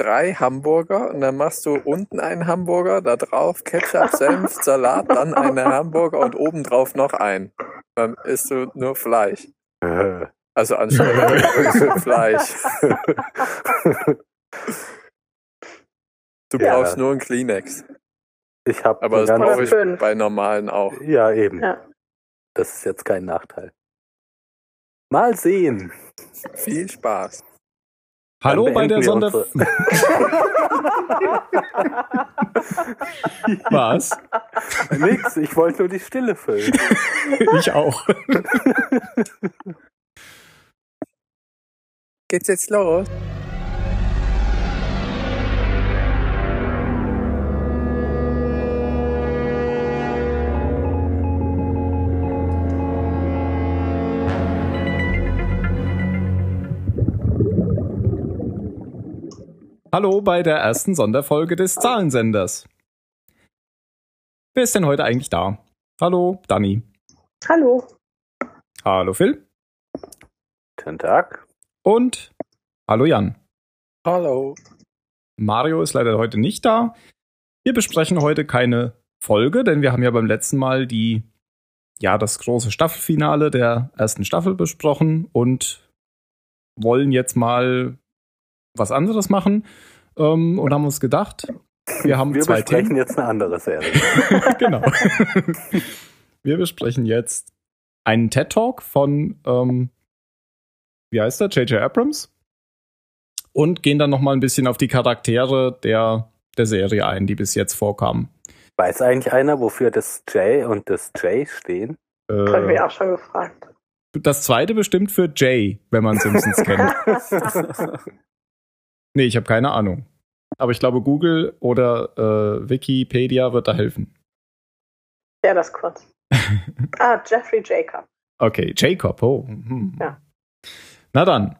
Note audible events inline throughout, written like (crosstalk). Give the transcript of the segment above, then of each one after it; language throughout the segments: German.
drei Hamburger und dann machst du unten einen Hamburger, da drauf Ketchup, Senf, Salat, dann einen Hamburger und obendrauf noch einen. Dann isst du nur Fleisch. Also anstelle (laughs) Fleisch. Du Ja. brauchst nur einen Kleenex. Ich habe Aber das brauche ich fünf. bei normalen auch. Ja, eben. Ja. Das ist jetzt kein Nachteil. Mal sehen. Viel Spaß. Hallo bei der Sonder... (laughs) Was? Nix, ich wollte nur die Stille füllen. (laughs) Ich auch. Geht's jetzt los? Hallo bei der ersten Sonderfolge des Zahlensenders. Wer ist denn heute eigentlich da? Hallo, Dani. Hallo. Hallo, Phil. Guten Tag. Und hallo, Jan. Hallo. Mario ist leider heute nicht da. Wir besprechen heute keine Folge, denn wir haben ja beim letzten Mal die, ja, das große Staffelfinale der ersten Staffel besprochen und wollen jetzt mal was anderes machen ähm, und haben uns gedacht, wir haben Wir zwei besprechen Themen. jetzt eine andere Serie. (laughs) genau. (laughs) wir besprechen jetzt einen TED Talk von, ähm, wie heißt der, J.J. Abrams und gehen dann noch mal ein bisschen auf die Charaktere der, der Serie ein, die bis jetzt vorkamen. Weiß eigentlich einer, wofür das J und das J stehen? Das habe ich mich Äh, auch schon gefragt. das zweite bestimmt für Jay, wenn man Simpsons kennt. (laughs) Nee, ich habe keine Ahnung. Aber ich glaube, Google oder äh, Wikipedia wird da helfen. Ja, das kurz. (laughs) Ah, Jeffrey Jacob. Okay, Jacob, oh. hm. Ja. Na dann.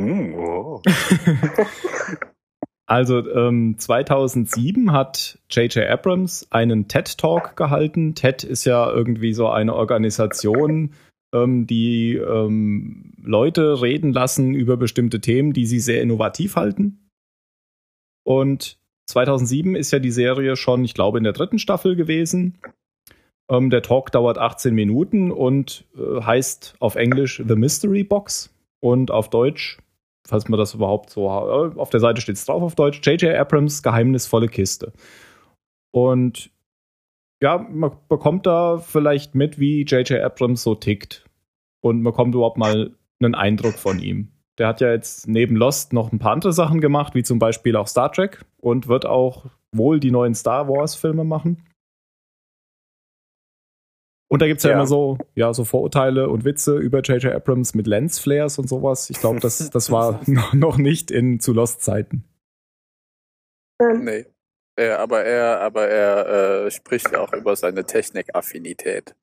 Hm, (laughs) oh. (laughs) Also ähm, 2007 hat J.J. Abrams einen TED Talk gehalten. TED ist ja irgendwie so eine Organisation, ähm, die ähm, Leute reden lassen über bestimmte Themen, die sie sehr innovativ halten. Und 2007 ist ja die Serie schon, ich glaube, in der dritten Staffel gewesen. Ähm, der Talk dauert 18 Minuten und äh, heißt auf Englisch The Mystery Box und auf Deutsch falls man das überhaupt so äh, auf der Seite steht es drauf auf Deutsch J.J. Abrams geheimnisvolle Kiste und ja man bekommt da vielleicht mit wie J.J. Abrams so tickt und man bekommt überhaupt mal einen Eindruck von ihm der hat ja jetzt neben Lost noch ein paar andere Sachen gemacht wie zum Beispiel auch Star Trek und wird auch wohl die neuen Star Wars Filme machen und da gibt es ja, Ja. immer so, ja, so Vorurteile und Witze über J.J. Abrams mit Lensflares und sowas. Ich glaube, das, das war noch, (laughs) noch nicht in zu Lost-Zeiten. Ähm, Nee. Er, aber er, aber er äh, spricht ja auch über seine Technikaffinität.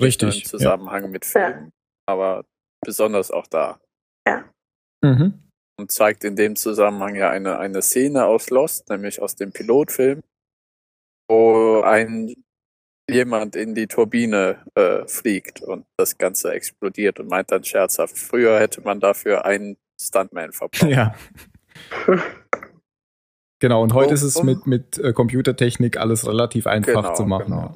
Im Richtig. Ja. Zusammenhang mit Filmen. Aber besonders auch da. Mhm. Und zeigt in dem Zusammenhang ja eine, eine Szene aus Lost, nämlich aus dem Pilotfilm, wo ein jemand in die Turbine äh, fliegt und das Ganze explodiert und meint dann scherzhaft, früher hätte man dafür einen Stuntman verbraucht. ja. (laughs) Genau, und heute Um- ist es um- mit, mit äh, Computertechnik alles relativ einfach Genau, zu machen. genau.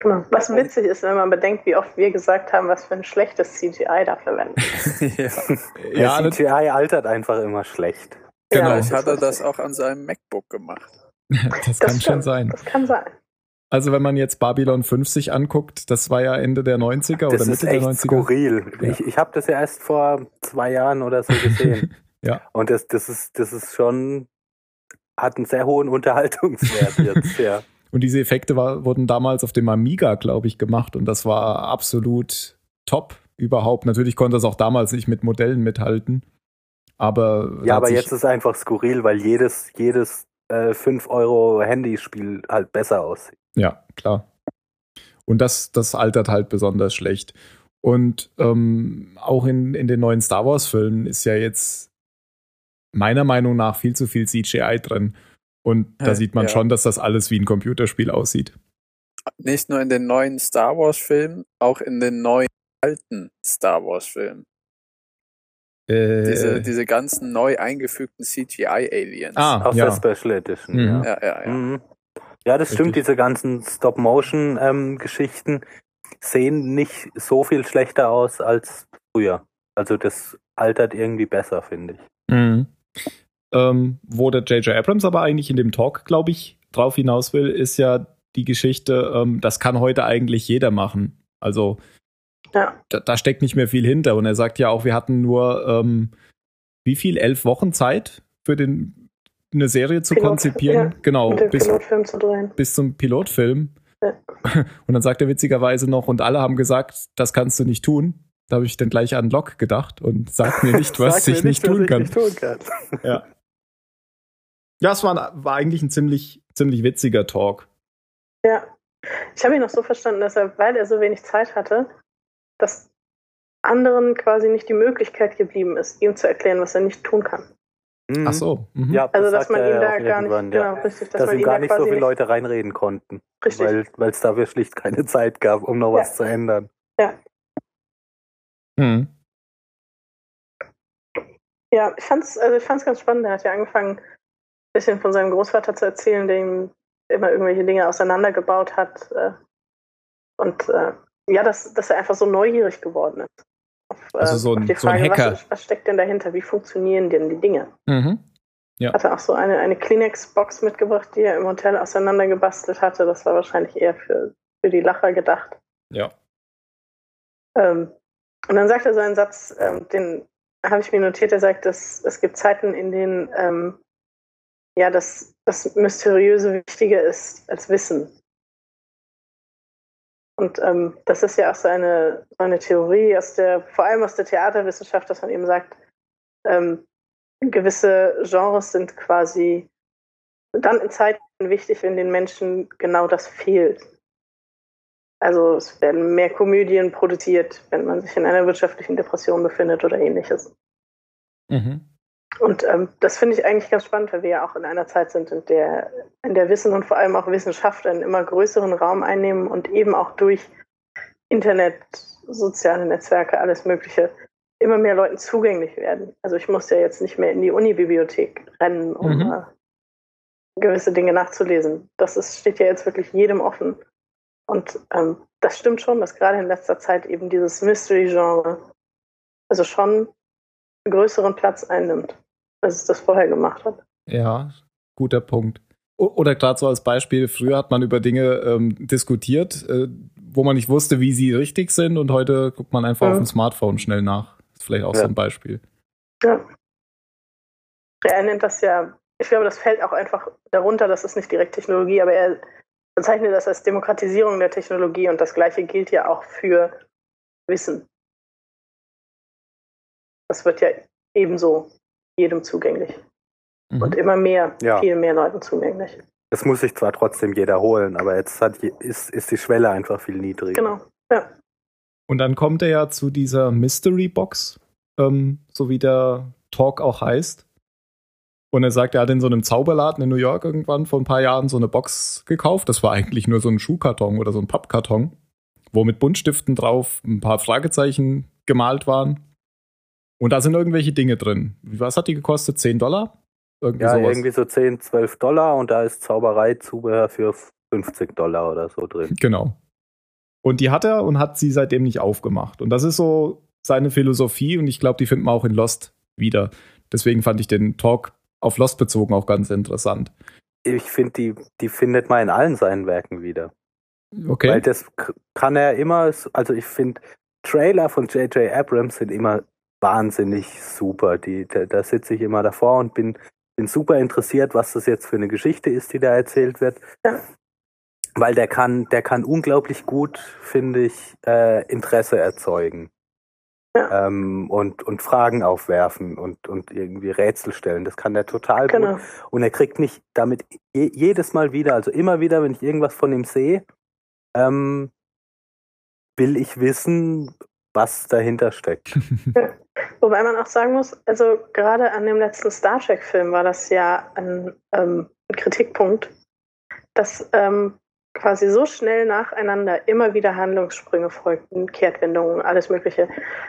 genau. Was witzig ist, wenn man bedenkt, wie oft wir gesagt haben, was für ein schlechtes CGI da verwendet. (laughs) ja. Ja, ja CGI altert einfach immer schlecht. Genau. Ja, Vielleicht hat er das auch an seinem MacBook gemacht. (laughs) das kann schon stimmt. sein. Das kann sein. Also wenn man jetzt Babylon 50 anguckt, das war ja Ende der 90er Das oder ist Mitte der echt 90er. skurril. Ja. Ich, ich habe das ja erst vor zwei Jahren oder so gesehen. (laughs) Ja. Und das, das ist, das ist schon, hat einen sehr hohen Unterhaltungswert (laughs) jetzt, ja. Und diese Effekte war, wurden damals auf dem Amiga, glaube ich, gemacht und das war absolut top überhaupt. Natürlich konnte es auch damals nicht mit Modellen mithalten. Aber, Ja, aber jetzt ist es einfach skurril, weil jedes, jedes äh, 5 Euro Handyspiel halt besser aussieht. Ja, klar. Und das, das altert halt besonders schlecht. Und ähm, auch in, in den neuen Star Wars-Filmen ist ja jetzt meiner Meinung nach viel zu viel CGI drin. Und da sieht man ja. schon, dass das alles wie ein Computerspiel aussieht. Nicht nur in den neuen Star Wars Filmen, auch in den neuen alten Star Wars Filmen. Äh, Diese, diese ganzen neu eingefügten CGI-Aliens. ah, Aus ja. der Special Edition. Mhm. Ja. Ja, ja, ja. Mhm. Ja, das stimmt, diese ganzen Stop-Motion-Geschichten sehen nicht so viel schlechter aus als früher. Also das altert irgendwie besser, finde ich. Mhm. Ähm, wo der J.J. Abrams aber eigentlich in dem Talk, glaube ich, drauf hinaus will, ist ja die Geschichte, ähm, das kann heute eigentlich jeder machen. Also Ja. da, da steckt nicht mehr viel hinter. Und er sagt ja auch, wir hatten nur ähm, wie viel? Elf Wochen Zeit für den, eine Serie zu Pilot, konzipieren. ja. Genau, bis, Pilotfilm zu drehen. bis zum Pilotfilm. Ja. (laughs) Und dann sagt er witzigerweise noch, und alle haben gesagt, das kannst du nicht tun. Da habe ich dann gleich an Locke gedacht und sag mir nicht, was (laughs) ich nicht was tun ich kann. nicht tun kann. (laughs) Ja. Ja, es war, war eigentlich ein ziemlich, ziemlich witziger Talk. Ja. Ich habe ihn noch so verstanden, dass er, weil er so wenig Zeit hatte, dass anderen quasi nicht die Möglichkeit geblieben ist, ihm zu erklären, was er nicht tun kann. Mhm. Ach so. Mhm. Ja, Also, das dass man ihn ja da auch gar nicht, irgendwann, genau, ja. richtig, dass, Dass man ihm ihn gar da nicht so viele Leute reinreden konnten. Richtig. Weil weil es dafür schlicht keine Zeit gab, um noch Ja. was zu ändern. Mhm. Ja, ich fand's, also ich fand's ganz spannend. Er hat ja angefangen, ein bisschen von seinem Großvater zu erzählen, der ihm immer irgendwelche Dinge auseinandergebaut hat. Äh, und äh, ja, dass, dass er einfach so neugierig geworden ist. Auf, äh, Also so ein- die so ein Frage, Hacker. Was, was steckt denn dahinter? Wie funktionieren denn die Dinge? Mhm. Hat er auch so eine, eine Kleenex-Box mitgebracht, die er im Hotel auseinandergebastelt hatte. Das war wahrscheinlich eher für, für die Lacher gedacht. Ja. Ähm, und dann sagt er so einen Satz, ähm, den habe ich mir notiert, er sagt, dass es gibt Zeiten, in denen ähm, ja das, das Mysteriöse wichtiger ist als Wissen. Und ähm, das ist ja auch so eine, so eine Theorie aus der, vor allem aus der Theaterwissenschaft, dass man eben sagt, ähm, gewisse Genres sind quasi dann in Zeiten wichtig, wenn den Menschen genau das fehlt. Also es werden mehr Komödien produziert, wenn man sich in einer wirtschaftlichen Depression befindet oder ähnliches. Mhm. Und ähm, das finde ich eigentlich ganz spannend, weil wir ja auch in einer Zeit sind, in der, in der Wissen und vor allem auch Wissenschaft einen immer größeren Raum einnehmen und eben auch durch Internet, soziale Netzwerke, alles Mögliche immer mehr Leuten zugänglich werden. Also ich muss ja jetzt nicht mehr in die Unibibliothek rennen, um Mhm. gewisse Dinge nachzulesen. Das ist, steht ja jetzt wirklich jedem offen. Und ähm, das stimmt schon, dass gerade in letzter Zeit eben dieses Mystery-Genre also schon einen größeren Platz einnimmt, als es das vorher gemacht hat. Ja, guter Punkt. Oder gerade so als Beispiel, früher hat man über Dinge ähm, diskutiert, äh, wo man nicht wusste, wie sie richtig sind und heute guckt man einfach Mhm. auf dem Smartphone schnell nach. ist vielleicht auch Ja. so ein Beispiel. Ja. Er nennt das ja, ich glaube, das fällt auch einfach darunter, das ist nicht direkt Technologie, aber er bezeichnet das als Demokratisierung der Technologie und das gleiche gilt ja auch für Wissen. Das wird ja ebenso jedem zugänglich Mhm. und immer mehr, Ja. viel mehr Leuten zugänglich. Das muss sich zwar trotzdem jeder holen, aber jetzt hat, ist, ist die Schwelle einfach viel niedriger. Genau. Ja. Und dann kommt er ja zu dieser Mystery Box, ähm, so wie der Talk auch heißt. Und er sagt, er hat in so einem Zauberladen in New York irgendwann vor ein paar Jahren so eine Box gekauft. Das war eigentlich nur so ein Schuhkarton oder so ein Pappkarton, wo mit Buntstiften drauf ein paar Fragezeichen gemalt waren. Und da sind irgendwelche Dinge drin. Was hat die gekostet? 10 Dollar? Irgendwie Ja, sowas. irgendwie so 10, 12 Dollar und da ist Zauberei-Zubehör für 50 Dollar oder so drin. Genau. Und die hat er und hat sie seitdem nicht aufgemacht. Und das ist so seine Philosophie und ich glaube, die finden wir auch in Lost wieder. Deswegen fand ich den Talk auf Lost bezogen auch ganz interessant. Ich finde, die, die findet man in allen seinen Werken wieder. Okay. Weil das kann er immer, also ich finde, Trailer von J.J. Abrams sind immer wahnsinnig super. Die, da, da sitze ich immer davor und bin, bin super interessiert, was das jetzt für eine Geschichte ist, die da erzählt wird. Ja. Weil der kann, der kann unglaublich gut, finde ich, äh, Interesse erzeugen. Ähm, und, und Fragen aufwerfen und, und irgendwie Rätsel stellen. Das kann der total gut. Genau. Und er kriegt mich damit je, jedes Mal wieder, also immer wieder, wenn ich irgendwas von ihm sehe, ähm, will ich wissen, was dahinter steckt. (laughs) Wobei man auch sagen muss, also gerade an dem letzten Star Trek-Film war das ja ein, ähm, ein Kritikpunkt, dass ähm, quasi so schnell nacheinander immer wieder Handlungssprünge folgten, Kehrtwendungen, alles Mögliche.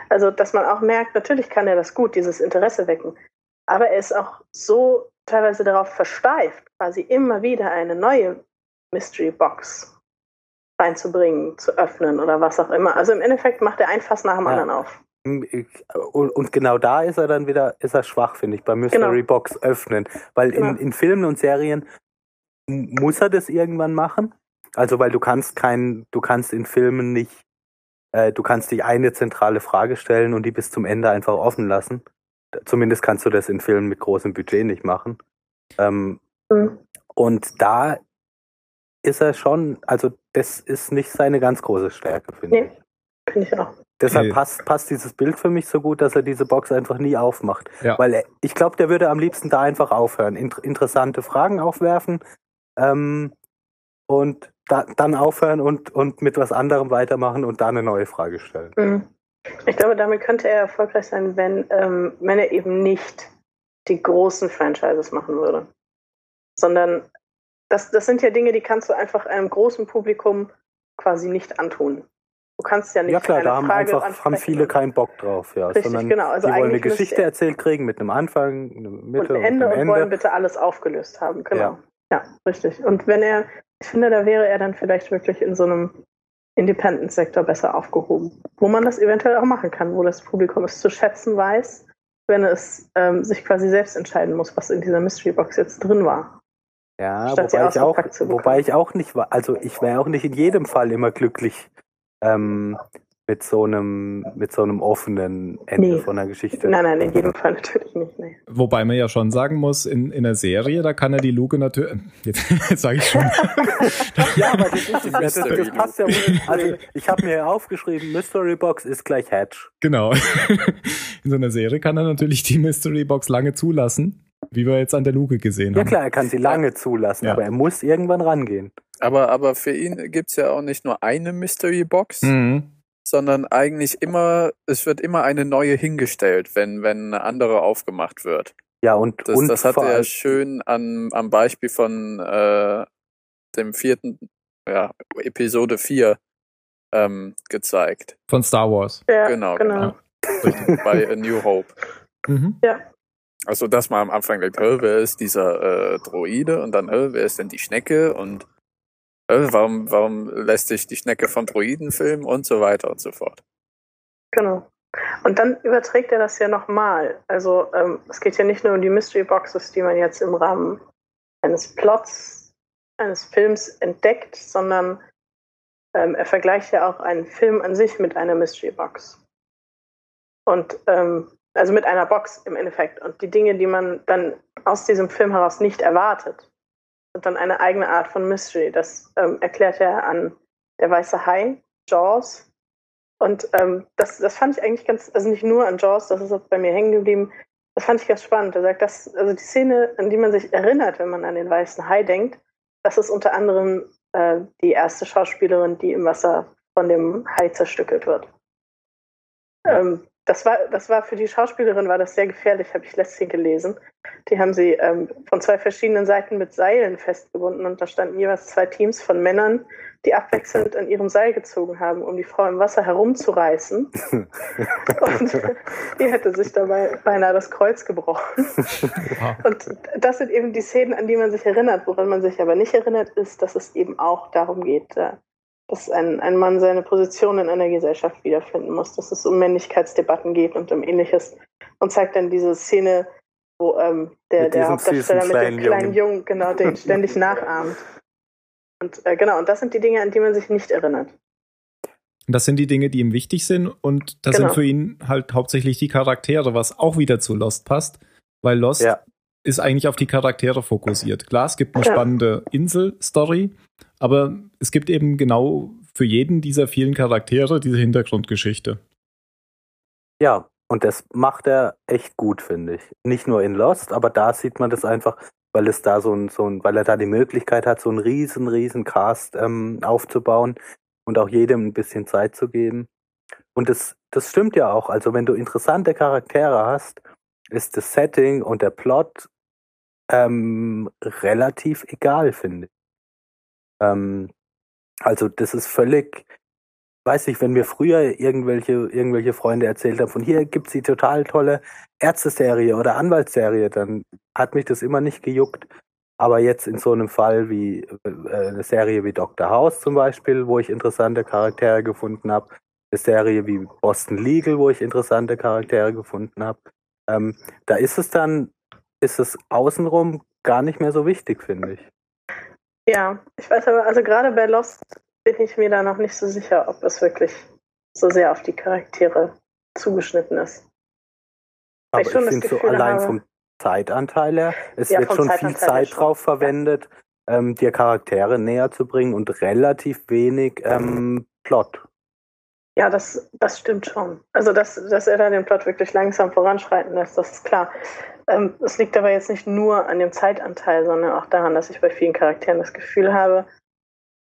Also, dass man auch merkt, natürlich kann er das gut, dieses Interesse wecken. Aber er ist auch so teilweise darauf versteift, quasi immer wieder eine neue Mystery Box reinzubringen, zu öffnen oder was auch immer. Also im Endeffekt macht er ein Fass nach dem ja. anderen auf. Und, genau da ist er dann wieder, ist er schwach, finde ich, beim Mystery genau. Box öffnen. Weil in, in Filmen und Serien muss er das irgendwann machen. Also weil du kannst kein, du kannst in Filmen nicht, äh, du kannst dich eine zentrale Frage stellen und die bis zum Ende einfach offen lassen. Zumindest kannst du das in Filmen mit großem Budget nicht machen. Ähm, mhm. Und da ist er schon, also das ist nicht seine ganz große Stärke, finde nee, ich. Finde ich auch. Deshalb okay. passt, passt dieses Bild für mich so gut, dass er diese Box einfach nie aufmacht. Ja. Weil er, ich glaube, der würde am liebsten da einfach aufhören, Inter interessante Fragen aufwerfen ähm, und da, dann aufhören und, und mit was anderem weitermachen und da eine neue Frage stellen. Mhm. Ich glaube, damit könnte er erfolgreich sein, wenn, ähm, wenn er eben nicht die großen Franchises machen würde. Sondern das, das sind ja Dinge, die kannst du einfach einem großen Publikum quasi nicht antun. Du kannst ja nicht. Ja klar, da haben Frage einfach haben viele keinen Bock drauf, ja. Richtig, sondern genau. Also die wollen eine Geschichte erzählt kriegen mit einem Anfang, eine Mitte und, Ende und, und wollen bitte alles aufgelöst haben. Genau. Ja. ja, richtig. Und wenn er, ich finde, da wäre er dann vielleicht wirklich in so einem Independent-Sektor besser aufgehoben, wo man das eventuell auch machen kann, wo das Publikum es zu schätzen weiß, wenn es ähm, sich quasi selbst entscheiden muss, was in dieser Mystery Box jetzt drin war. Ja, wobei ich, auch, wobei ich auch nicht war, also ich wäre auch nicht in jedem Fall immer glücklich ähm, mit so einem mit so einem offenen Ende nee. von der Geschichte. Nein, nein, in jedem Fall natürlich nicht. Nee. Wobei man ja schon sagen muss, in, in der Serie, da kann er die Luke natürlich. (laughs) Jetzt, (laughs) jetzt sage ich schon. ja, aber das, ist, das, das, das passt ja. Also ich habe mir aufgeschrieben, Mystery Box ist gleich Hatch. Genau. (laughs) In so einer Serie kann er natürlich die Mystery Box lange zulassen. Wie wir jetzt an der Luke gesehen haben. Ja klar, er kann sie lange zulassen, ja. aber er muss irgendwann rangehen. Aber, aber für ihn gibt's ja auch nicht nur eine Mystery Box, mhm. Sondern eigentlich immer, es wird immer eine neue hingestellt, wenn, wenn eine andere aufgemacht wird. Ja, und das, und das hat er ja schön an, am Beispiel von äh, dem vierten, ja, Episode 4 ähm, gezeigt. Von Star Wars. Ja, genau, genau. genau. Bei A New Hope. Mhm. Ja. Also, dass man am Anfang denkt, wer ist dieser äh, Droide? Und dann, wer ist denn die Schnecke? Und warum, warum lässt sich die Schnecke von Droiden filmen? Und so weiter und so fort. Genau. Und dann überträgt er das ja nochmal. Also, ähm, es geht ja nicht nur um die Mystery Boxes, die man jetzt im Rahmen eines Plots eines Films entdeckt, sondern ähm, er vergleicht ja auch einen Film an sich mit einer Mystery Box. Und ähm, also mit einer Box im Endeffekt. Und die Dinge, die man dann aus diesem Film heraus nicht erwartet, sind dann eine eigene Art von Mystery. Das ähm, erklärt er an Der Weiße Hai, Jaws. Und ähm, das, das fand ich eigentlich ganz, also nicht nur an Jaws, das ist auch bei mir hängen geblieben. Das fand ich ganz spannend. Er sagt, dass, also die Szene, an die man sich erinnert, wenn man an den Weißen Hai denkt, das ist unter anderem äh, die erste Schauspielerin, die im Wasser von dem Hai zerstückelt wird. Ähm, das war, das war für die Schauspielerin war das sehr gefährlich, habe ich letztens gelesen. Die haben sie ähm, von zwei verschiedenen Seiten mit Seilen festgebunden und da standen jeweils zwei Teams von Männern, die abwechselnd an ihrem Seil gezogen haben, um die Frau im Wasser herumzureißen. (laughs) und die hätte sich dabei beinahe das Kreuz gebrochen. und das sind eben die Szenen, an die man sich erinnert. Woran man sich aber nicht erinnert, ist, dass es eben auch darum geht, dass ein, ein Mann seine Position in einer Gesellschaft wiederfinden muss, dass es um Männlichkeitsdebatten geht und um ähnliches. Und zeigt dann diese Szene, wo ähm, der, der Hauptdarsteller mit dem kleinen Jungen, Jungen genau, den (laughs) ständig nachahmt. Und äh, genau, und das sind die Dinge, an die man sich nicht erinnert. Das sind die Dinge, die ihm wichtig sind und das genau. sind für ihn halt hauptsächlich die Charaktere, was auch wieder zu Lost passt, weil Lost ja. ist eigentlich auf die Charaktere fokussiert. Klar, es gibt eine ja. spannende Insel-Story, aber es gibt eben genau für jeden dieser vielen Charaktere diese Hintergrundgeschichte. Ja, und das macht er echt gut, finde ich. Nicht nur in Lost, aber da sieht man das einfach, weil es da so ein, so ein, weil er da die Möglichkeit hat, so einen riesen, riesen Cast ähm, aufzubauen und auch jedem ein bisschen Zeit zu geben. Und das, das stimmt ja auch. Also wenn du interessante Charaktere hast, ist das Setting und der Plot ähm, relativ egal, finde ich. Ähm, Also das ist völlig, weiß ich, wenn mir früher irgendwelche, irgendwelche Freunde erzählt haben, von hier gibt's die total tolle Ärzteserie oder Anwaltsserie, dann hat mich das immer nicht gejuckt. Aber jetzt in so einem Fall wie äh, eine Serie wie Dr. House zum Beispiel, wo ich interessante Charaktere gefunden habe, eine Serie wie Boston Legal, wo ich interessante Charaktere gefunden habe, ähm, da ist es dann, ist es außenrum gar nicht mehr so wichtig, finde ich. Ja, ich weiß aber, also gerade bei Lost bin ich mir da noch nicht so sicher, ob es wirklich so sehr auf die Charaktere zugeschnitten ist. Aber ich, ich finde so allein habe, vom Zeitanteil her, es ja, wird schon viel Zeit drauf verwendet, ja. ähm, dir Charaktere näher zu bringen und relativ wenig ähm, Plot. Ja, das, das stimmt schon. Also, dass, dass er da den Plot wirklich langsam voranschreiten lässt, das ist klar. Ähm, es liegt aber jetzt nicht nur an dem Zeitanteil, sondern auch daran, dass ich bei vielen Charakteren das Gefühl habe,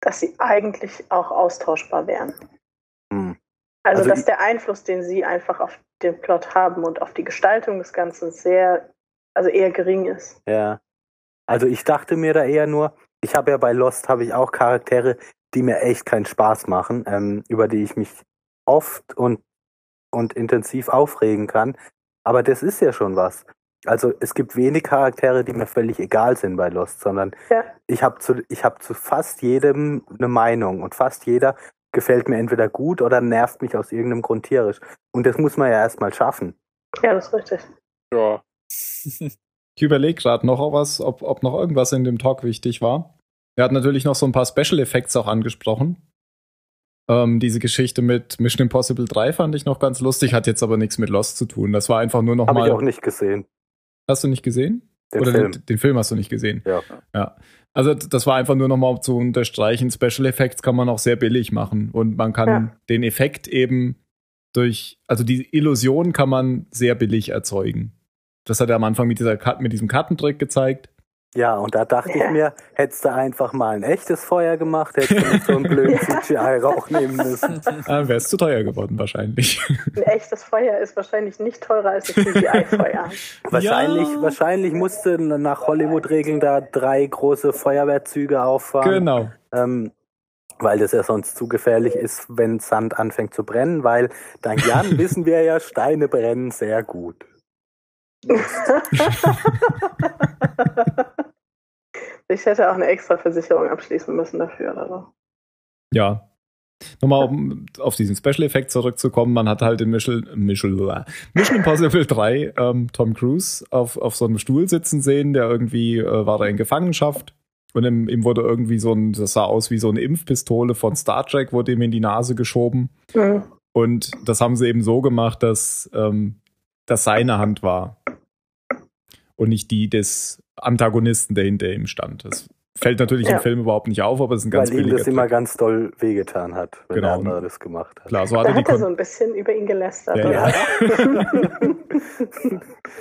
dass sie eigentlich auch austauschbar wären. Hm. Also, also, dass der Einfluss, den sie einfach auf den Plot haben und auf die Gestaltung des Ganzen sehr, also eher gering ist. Ja. Also ich dachte mir da eher nur, ich habe ja bei Lost habe ich auch Charaktere, die mir echt keinen Spaß machen, ähm, über die ich mich oft und, und intensiv aufregen kann. Aber das ist ja schon was. Also es gibt wenig Charaktere, die mir völlig egal sind bei Lost, sondern ja. ich habe zu, ich hab zu fast jedem eine Meinung und fast jeder gefällt mir entweder gut oder nervt mich aus irgendeinem Grund tierisch. Und das muss man ja erstmal schaffen. Ja, das ist richtig. Ja. (laughs) ich überlege gerade noch was, ob, ob noch irgendwas in dem Talk wichtig war. Er hat natürlich noch so ein paar Special Effects auch angesprochen. Ähm, diese Geschichte mit Mission Impossible 3 fand ich noch ganz lustig, hat jetzt aber nichts mit Lost zu tun. Das war einfach nur noch Hab mal. Habe ich auch nicht gesehen. Hast du nicht gesehen? Den Oder Film. Den, den, Film hast du nicht gesehen? Ja. Ja. Also das war einfach nur noch mal zu unterstreichen. Special Effects kann man auch sehr billig machen und man kann ja. den Effekt eben durch, also die Illusion kann man sehr billig erzeugen. Das hat er am Anfang mit dieser mit diesem Kartentrick gezeigt. Ja, und da dachte ja. ich mir, hättest du einfach mal ein echtes Feuer gemacht, hättest du nicht so einen blöden (laughs) CGI-Rauch nehmen müssen. Dann wäre es zu teuer geworden, wahrscheinlich. Ein echtes Feuer ist wahrscheinlich nicht teurer als ein CGI-Feuer. (laughs) wahrscheinlich, ja. wahrscheinlich musste nach Hollywood-Regeln da drei große Feuerwehrzüge auffahren. Genau. Ähm, weil das ja sonst zu gefährlich ist, wenn Sand anfängt zu brennen, weil dank Jan (laughs) wissen wir ja, Steine brennen sehr gut. (laughs) Ich hätte auch eine extra Versicherung abschließen müssen dafür oder so. Ja. Nochmal, um auf diesen Special Effekt zurückzukommen, man hat halt in Mission, Mission, Mission Impossible (laughs) 3 ähm, Tom Cruise auf, auf so einem Stuhl sitzen sehen, der irgendwie äh, war da in Gefangenschaft und ihm, ihm, wurde irgendwie so ein, das sah aus wie so eine Impfpistole von Star Trek, wurde ihm in die Nase geschoben. Mhm. Und das haben sie eben so gemacht, dass ähm, das seine Hand war und nicht die des Antagonisten, der hinter ihm stand. Das fällt natürlich ja. im Film überhaupt nicht auf, aber es ist ein ganz Weil ihm das Trick. immer ganz doll wehgetan hat, wenn genau. der andere das gemacht hat. Klar, so hat da er, hat er so ein bisschen über ihn gelästert. Ja, ja. (laughs)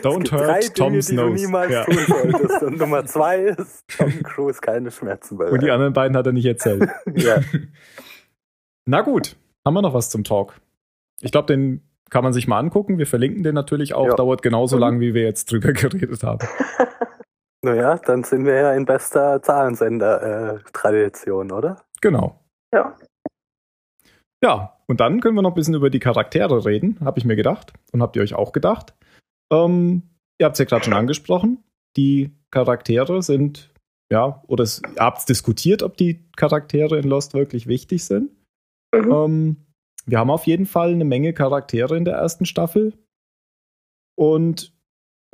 Don't hurt drei Tom's Dinge, nose. Die du niemals ja. tun solltest. Und (laughs) Nummer zwei ist, Tom Cruise keine Schmerzen bereit. Und die anderen beiden hat er nicht erzählt. (laughs) ja. Na gut, haben wir noch was zum Talk? Ich glaube, den kann man sich mal angucken. Wir verlinken den natürlich auch. Ja. Dauert genauso mhm. lang, wie wir jetzt drüber (laughs) geredet haben. (laughs) Naja, dann sind wir ja in bester Zahlensender-Tradition, oder? Genau. Ja. Ja, und dann können wir noch ein bisschen über die Charaktere reden, habe ich mir gedacht. Und habt ihr euch auch gedacht? Ähm, ihr habt es ja gerade schon angesprochen. Die Charaktere sind, ja, oder es, ihr habt diskutiert, ob die Charaktere in Lost wirklich wichtig sind. Mhm. Ähm, wir haben auf jeden Fall eine Menge Charaktere in der ersten Staffel. Und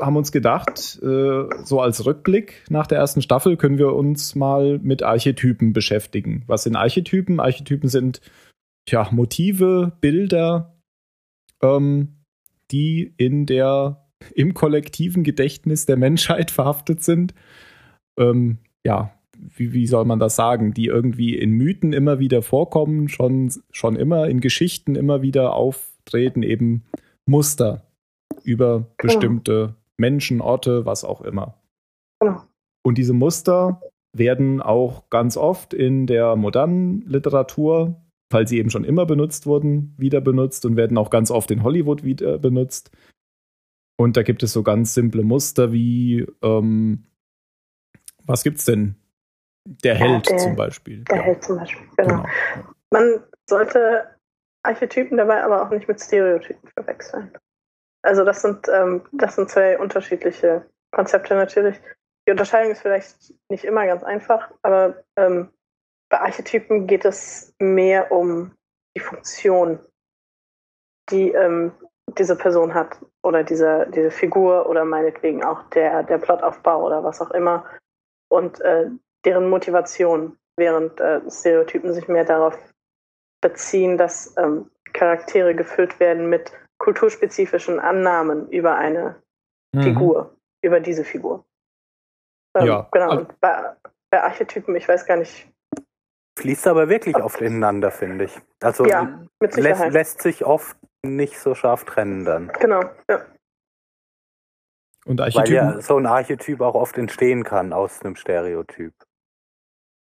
haben uns gedacht, äh, so als Rückblick nach der ersten Staffel können wir uns mal mit Archetypen beschäftigen. Was sind Archetypen? Archetypen sind tja, Motive, Bilder, ähm, die in der im kollektiven Gedächtnis der Menschheit (laughs) verhaftet sind. Ähm, ja, wie, wie soll man das sagen? Die irgendwie in Mythen immer wieder vorkommen, schon, schon immer in Geschichten immer wieder auftreten, eben Muster über bestimmte Menschen, Orte, was auch immer. Genau. Und diese Muster werden auch ganz oft in der modernen Literatur, weil sie eben schon immer benutzt wurden, wieder benutzt und werden auch ganz oft in Hollywood wieder benutzt. Und da gibt es so ganz simple Muster wie, ähm, was gibt's denn? Der Held ja, der, zum Beispiel. Der ja. Held zum Beispiel, genau. genau. Man sollte Archetypen dabei aber auch nicht mit Stereotypen verwechseln. Also das sind, ähm, das sind zwei unterschiedliche Konzepte natürlich. Die Unterscheidung ist vielleicht nicht immer ganz einfach, aber ähm, bei Archetypen geht es mehr um die Funktion, die ähm, diese Person hat oder diese, diese Figur oder meinetwegen auch der, der Plotaufbau oder was auch immer und äh, deren Motivation, während äh, Stereotypen sich mehr darauf beziehen, dass ähm, Charaktere gefüllt werden mit kulturspezifischen Annahmen über eine mhm. Figur, über diese Figur. Ähm, ja. Genau. Und bei, bei Archetypen, ich weiß gar nicht. Fließt aber wirklich oft ineinander, finde ich. Also ja, lässt, lässt sich oft nicht so scharf trennen dann. Genau, ja. Und Archetypen? Weil ja so ein Archetyp auch oft entstehen kann aus einem Stereotyp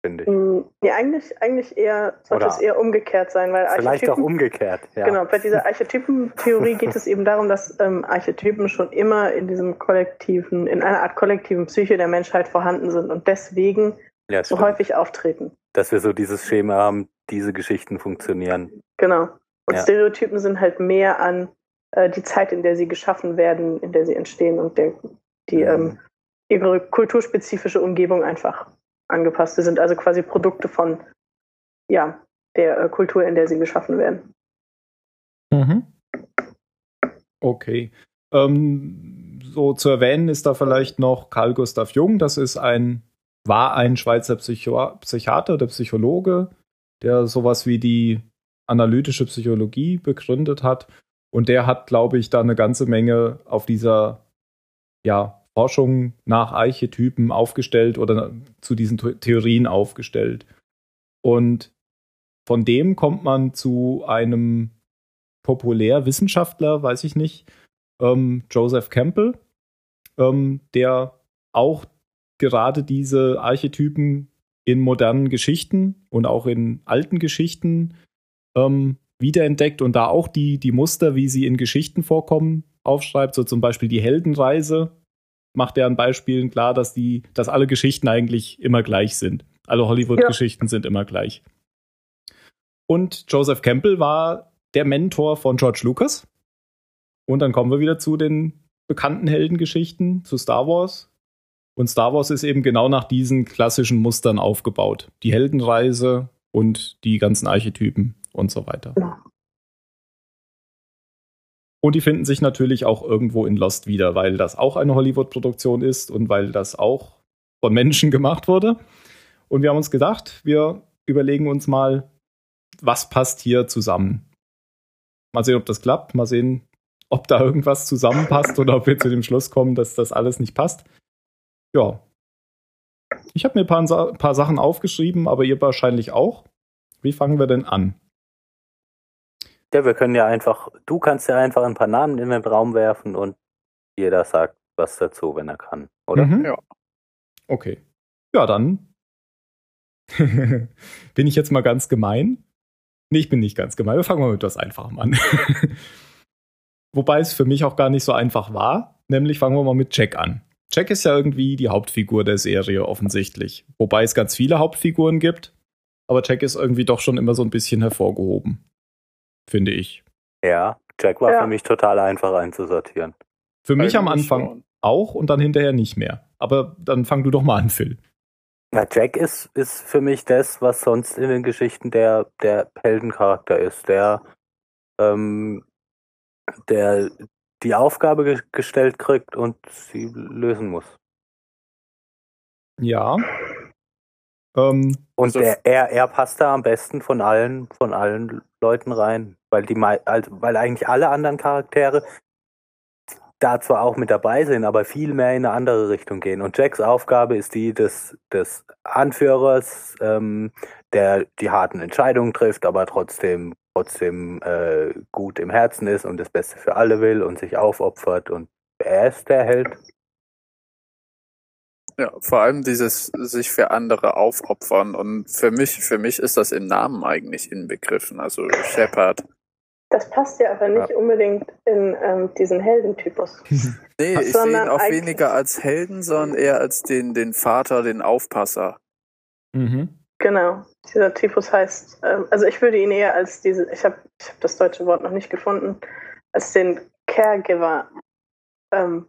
finde ich. Mm, ja, eigentlich, eigentlich eher, sollte Oder es eher umgekehrt sein, weil Vielleicht auch umgekehrt, ja. Genau, bei dieser Archetypentheorie geht es eben darum, dass ähm, Archetypen schon immer in diesem kollektiven, in einer Art kollektiven Psyche der Menschheit vorhanden sind und deswegen ja, so häufig auftreten. Dass wir so dieses Schema haben, diese Geschichten funktionieren. Genau. Und ja. Stereotypen sind halt mehr an äh, die Zeit, in der sie geschaffen werden, in der sie entstehen und der, die mhm. ähm, ihre kulturspezifische Umgebung einfach angepasste sind, also quasi Produkte von ja, der äh, Kultur, in der sie geschaffen werden. Mhm. Okay. Ähm, so zu erwähnen ist da vielleicht noch Carl Gustav Jung, das ist ein, war ein Schweizer Psycho Psychiater oder Psychologe, der sowas wie die analytische Psychologie begründet hat. Und der hat, glaube ich, da eine ganze Menge auf dieser ja, Forschung nach Archetypen aufgestellt oder zu diesen Theorien aufgestellt. Und von dem kommt man zu einem Populärwissenschaftler, weiß ich nicht, ähm, Joseph Campbell, ähm, der auch gerade diese Archetypen in modernen Geschichten und auch in alten Geschichten ähm, wiederentdeckt und da auch die, die Muster, wie sie in Geschichten vorkommen, aufschreibt, so zum Beispiel die Heldenreise, macht er an Beispielen klar, dass die, dass alle Geschichten eigentlich immer gleich sind. Alle Hollywood-Geschichten ja. sind immer gleich. Und Joseph Campbell war der Mentor von George Lucas. Und dann kommen wir wieder zu den bekannten Heldengeschichten, zu Star Wars. Und Star Wars ist eben genau nach diesen klassischen Mustern aufgebaut. Die Heldenreise und die ganzen Archetypen und so weiter. Und die finden sich natürlich auch irgendwo in Lost wieder, weil das auch eine Hollywood-Produktion ist und weil das auch von Menschen gemacht wurde. Und wir haben uns gedacht, wir überlegen uns mal, was passt hier zusammen. Mal sehen, ob das klappt, mal sehen, ob da irgendwas zusammenpasst oder ob wir zu dem Schluss kommen, dass das alles nicht passt. Ja. Ich habe mir ein paar, ein paar Sachen aufgeschrieben, aber ihr wahrscheinlich auch. Wie fangen wir denn an? Ja, wir können ja einfach, du kannst ja einfach ein paar Namen in den Raum werfen und jeder sagt was dazu, wenn er kann, oder? Mhm. Ja. Okay. Ja, dann (laughs) bin ich jetzt mal ganz gemein. Nee, ich bin nicht ganz gemein. Wir fangen mal mit etwas Einfachem an. (laughs) Wobei es für mich auch gar nicht so einfach war. Nämlich fangen wir mal mit Jack an. Jack ist ja irgendwie die Hauptfigur der Serie offensichtlich. Wobei es ganz viele Hauptfiguren gibt. Aber Jack ist irgendwie doch schon immer so ein bisschen hervorgehoben finde ich. Ja, Jack war ja. für mich total einfach einzusortieren. Für mich Eigentlich am Anfang schon. auch und dann hinterher nicht mehr. Aber dann fang du doch mal an, Phil. Ja, Jack ist, ist für mich das, was sonst in den Geschichten der, der Heldencharakter ist, der, ähm, der die Aufgabe ge gestellt kriegt und sie lösen muss. Ja. Ähm, und also er, er, er passt da am besten von allen, von allen Leuten rein weil die also, weil eigentlich alle anderen Charaktere da zwar auch mit dabei sind, aber viel mehr in eine andere Richtung gehen. Und Jacks Aufgabe ist die des, des Anführers, ähm, der die harten Entscheidungen trifft, aber trotzdem trotzdem äh, gut im Herzen ist und das Beste für alle will und sich aufopfert und er ist der Held. Ja, vor allem dieses sich für andere aufopfern und für mich, für mich ist das im Namen eigentlich inbegriffen. Also Shepard das passt ja aber nicht ja. unbedingt in ähm, diesen Heldentypus. (laughs) nee, ich sehe ihn auch weniger als Helden, sondern eher als den, den Vater, den Aufpasser. Mhm. Genau. Dieser Typus heißt, ähm, also ich würde ihn eher als diese, ich habe ich hab das deutsche Wort noch nicht gefunden, als den Caregiver ähm,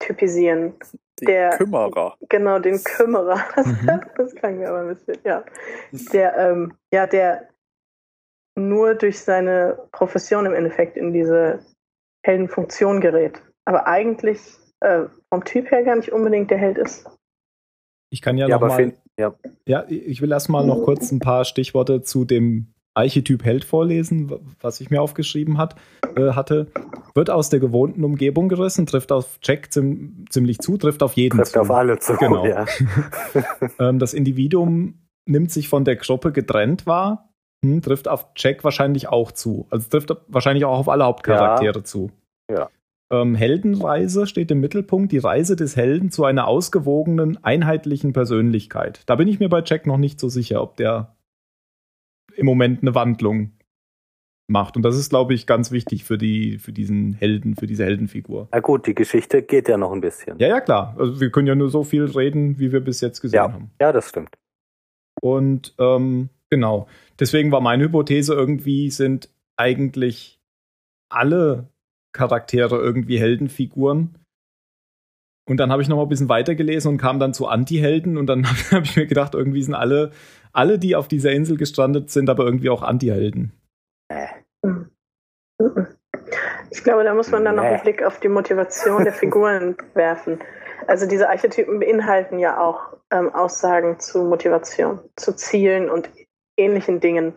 typisieren. Die Der- Kümmerer. Genau, den Kümmerer. (laughs) Das, Mhm. das klang mir aber ein bisschen, ja. Der, ähm, ja, der nur durch seine Profession im Endeffekt in diese Heldenfunktion gerät. Aber eigentlich äh, vom Typ her gar nicht unbedingt der Held ist. Ich kann ja, Ja, noch mal, ja, ja, ich will erstmal noch kurz ein paar Stichworte zu dem Archetyp Held vorlesen, was ich mir aufgeschrieben hat, äh, hatte. Wird aus der gewohnten Umgebung gerissen, trifft auf Jack zim, ziemlich zu, trifft auf jeden trifft zu. auf alle zu. Genau. Ja. (laughs) (laughs) Ähm, das Individuum nimmt sich von der Gruppe getrennt wahr, hm, trifft auf Jack wahrscheinlich auch zu. Also trifft wahrscheinlich auch auf alle Hauptcharaktere zu. Ja. Ähm, Heldenreise steht im Mittelpunkt, die Reise des Helden zu einer ausgewogenen, einheitlichen Persönlichkeit. Da bin ich mir bei Jack noch nicht so sicher, ob der im Moment eine Wandlung macht. Und das ist, glaube ich, ganz wichtig für, die, für diesen Helden, für diese Heldenfigur. Na gut, die Geschichte geht ja noch ein bisschen. Ja, ja, klar. Also wir können ja nur so viel reden, wie wir bis jetzt gesehen Ja. haben. Ja, das stimmt. Und ähm, genau, deswegen war meine Hypothese irgendwie, sind eigentlich alle Charaktere irgendwie Heldenfiguren. Und dann habe ich noch mal ein bisschen weitergelesen und kam dann zu Anti-Helden und dann (laughs) habe ich mir gedacht, irgendwie sind alle, alle, die auf dieser Insel gestrandet sind, aber irgendwie auch Anti-Helden. Mhm. Ich glaube, da muss man dann noch einen. Blick auf die Motivation der (laughs) Figuren werfen. Also diese Archetypen beinhalten ja auch ähm, Aussagen zu Motivation, zu Zielen und ähnlichen Dingen.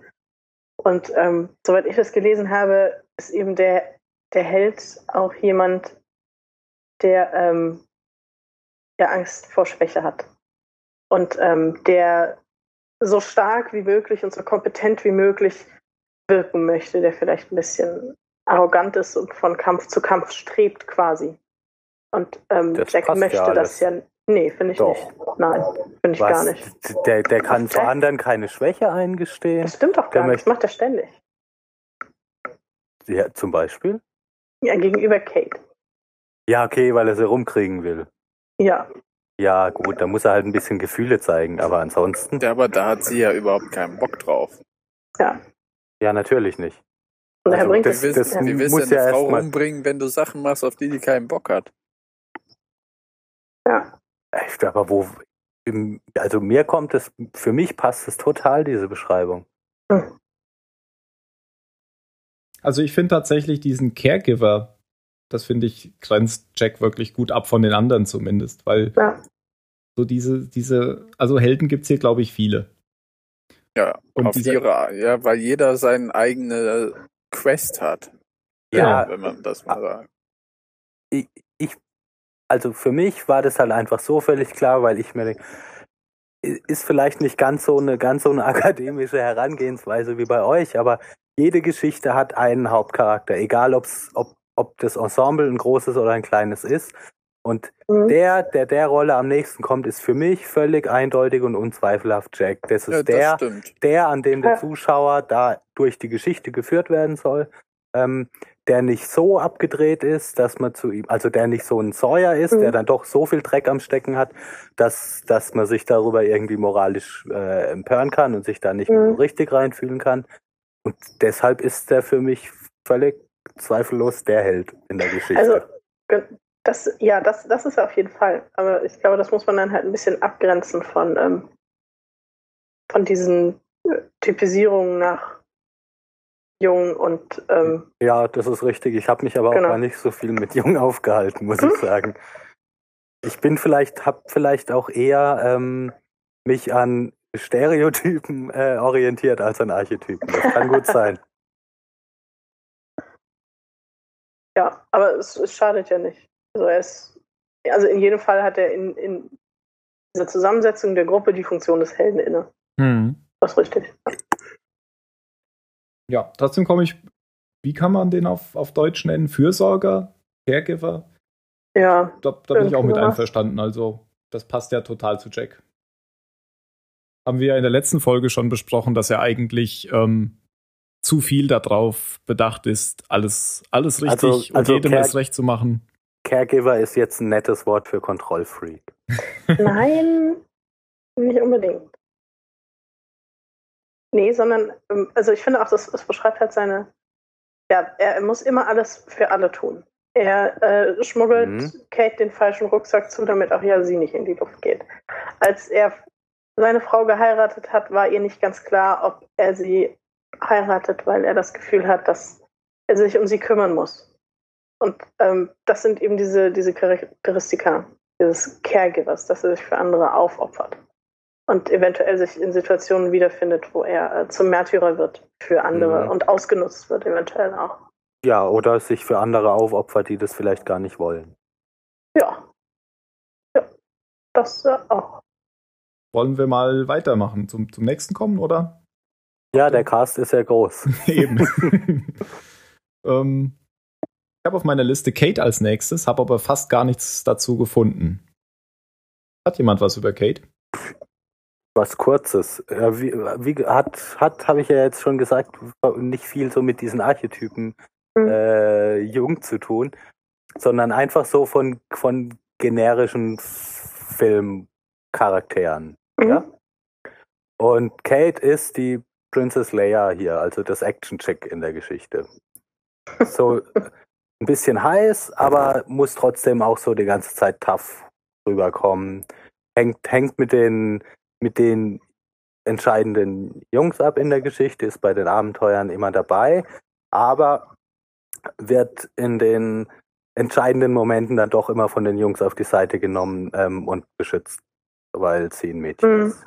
Und ähm, soweit ich das gelesen habe, ist eben der, der Held auch jemand, der, ähm, der Angst vor Schwäche hat. Und ähm, der so stark wie möglich und so kompetent wie möglich wirken möchte, der vielleicht ein bisschen arrogant ist und von Kampf zu Kampf strebt quasi. Und ähm, Jack passt ja möchte das ja. Nee, finde ich Doch. nicht. Nein, finde ich gar nicht. Der, der kann vor anderen keine Schwäche eingestehen. Das stimmt doch Der gar nicht. Das möchte- macht er ständig. Ja, zum Beispiel. Ja, gegenüber Kate. Ja, okay, weil er sie rumkriegen will. Ja. Ja, gut, da muss er halt ein bisschen Gefühle zeigen, aber ansonsten, Ja, aber da hat sie ja überhaupt keinen Bock drauf. Ja. ja, natürlich nicht. Und daher Also, bringt das- willst, das- ja. wie willst muss du eine ja Frau erst mal- umbringen, wenn du Sachen machst, auf die die keinen Bock hat? ja. Echt, aber wo, im- also mir kommt es, für mich passt es total, diese Beschreibung. Also ich finde tatsächlich diesen Caregiver, das finde ich, grenzt Jack wirklich gut ab von den anderen zumindest, weil Ja. so diese, diese, also Helden gibt es hier, glaube ich, viele. Ja, Und auf dieser- ihre, ja, weil jeder seine eigene Quest hat, Ja, wenn man das mal sagt. ich, ich, also für mich war das halt einfach so völlig klar, weil ich mir denke, ist vielleicht nicht ganz so eine ganz so eine (laughs) akademische Herangehensweise wie bei euch, aber jede Geschichte hat einen Hauptcharakter, egal ob's, ob ob das Ensemble ein großes oder ein kleines ist. Und Mhm. der, der der Rolle am nächsten kommt, ist für mich völlig eindeutig und unzweifelhaft Jack. Das ist Ja, der, das stimmt. der, an dem der. Zuschauer da durch die Geschichte geführt werden soll, ähm, der nicht so abgedreht ist, dass man zu ihm, also der nicht so ein Sawyer ist, Mhm. der dann doch so viel Dreck am Stecken hat, dass, dass man sich darüber irgendwie moralisch äh, empören kann und sich da nicht mehr so Mhm. richtig reinfühlen kann. Und deshalb ist der für mich völlig zweifellos der Held in der Geschichte. Also, das, ja, das, das ist auf jeden Fall. Aber ich glaube, das muss man dann halt ein bisschen abgrenzen von, ähm, von diesen äh, Typisierungen nach Jung und ähm, Ja, das ist richtig. Ich habe mich aber Genau. auch gar nicht so viel mit Jung (laughs) aufgehalten, muss ich sagen. Ich bin vielleicht, habe vielleicht auch eher ähm, mich an Stereotypen äh, orientiert als an Archetypen. Das kann gut (laughs) sein. Ja, aber es, es schadet ja nicht. Also er ist, also in jedem Fall hat er in, in dieser Zusammensetzung der Gruppe die Funktion des Helden inne. Das ist richtig. Ja, trotzdem komme ich, wie kann man den auf, auf Deutsch nennen? Fürsorger? Caregiver? Ja, Da, da bin ich auch mit einverstanden. Also, das passt ja total zu Jack. Haben wir ja in der letzten Folge schon besprochen, dass er eigentlich ähm, zu viel darauf bedacht ist, alles, alles richtig Also- also und jedem Care- es recht zu machen. Caregiver ist jetzt ein nettes Wort für Kontrollfreak. (laughs) nein, nicht unbedingt. Nee, sondern, ähm, also ich finde auch, das, das beschreibt halt seine, ja, er muss immer alles für alle tun. Er äh, schmuggelt Mhm. Kate den falschen Rucksack zu, damit auch ja sie nicht in die Luft geht. Als er seine Frau geheiratet hat, war ihr nicht ganz klar, ob er sie heiratet, weil er das Gefühl hat, dass er sich um sie kümmern muss. Und ähm, das sind eben diese, diese Charakteristika dieses Caregivers, dass er sich für andere aufopfert und eventuell sich in Situationen wiederfindet, wo er äh, zum Märtyrer wird für andere Mhm. und ausgenutzt wird, eventuell auch. Ja, oder sich für andere aufopfert, die das vielleicht gar nicht wollen. Ja. Ja. Das äh, auch. Wollen wir mal weitermachen, zum, zum nächsten kommen, oder? Ja, der Cast ist ja groß. (laughs) Eben. (laughs) ähm, ich habe auf meiner Liste Kate als nächstes, habe aber fast gar nichts dazu gefunden. Hat jemand was über Kate? Was Kurzes. Äh, wie, wie hat, hat habe ich ja jetzt schon gesagt, nicht viel so mit diesen Archetypen Mhm. äh, jung zu tun, sondern einfach so von, von generischen Filmcharakteren. Mhm. Ja? Und Kate ist die Princess Leia hier, also das Action-Chick in der Geschichte. So ein bisschen heiß, aber muss trotzdem auch so die ganze Zeit tough rüberkommen. Hängt, hängt mit den, mit den entscheidenden Jungs ab in der Geschichte, ist bei den Abenteuern immer dabei, aber wird in den entscheidenden Momenten dann doch immer von den Jungs auf die Seite genommen ähm, und beschützt, weil sie ein Mädchen Mhm. ist.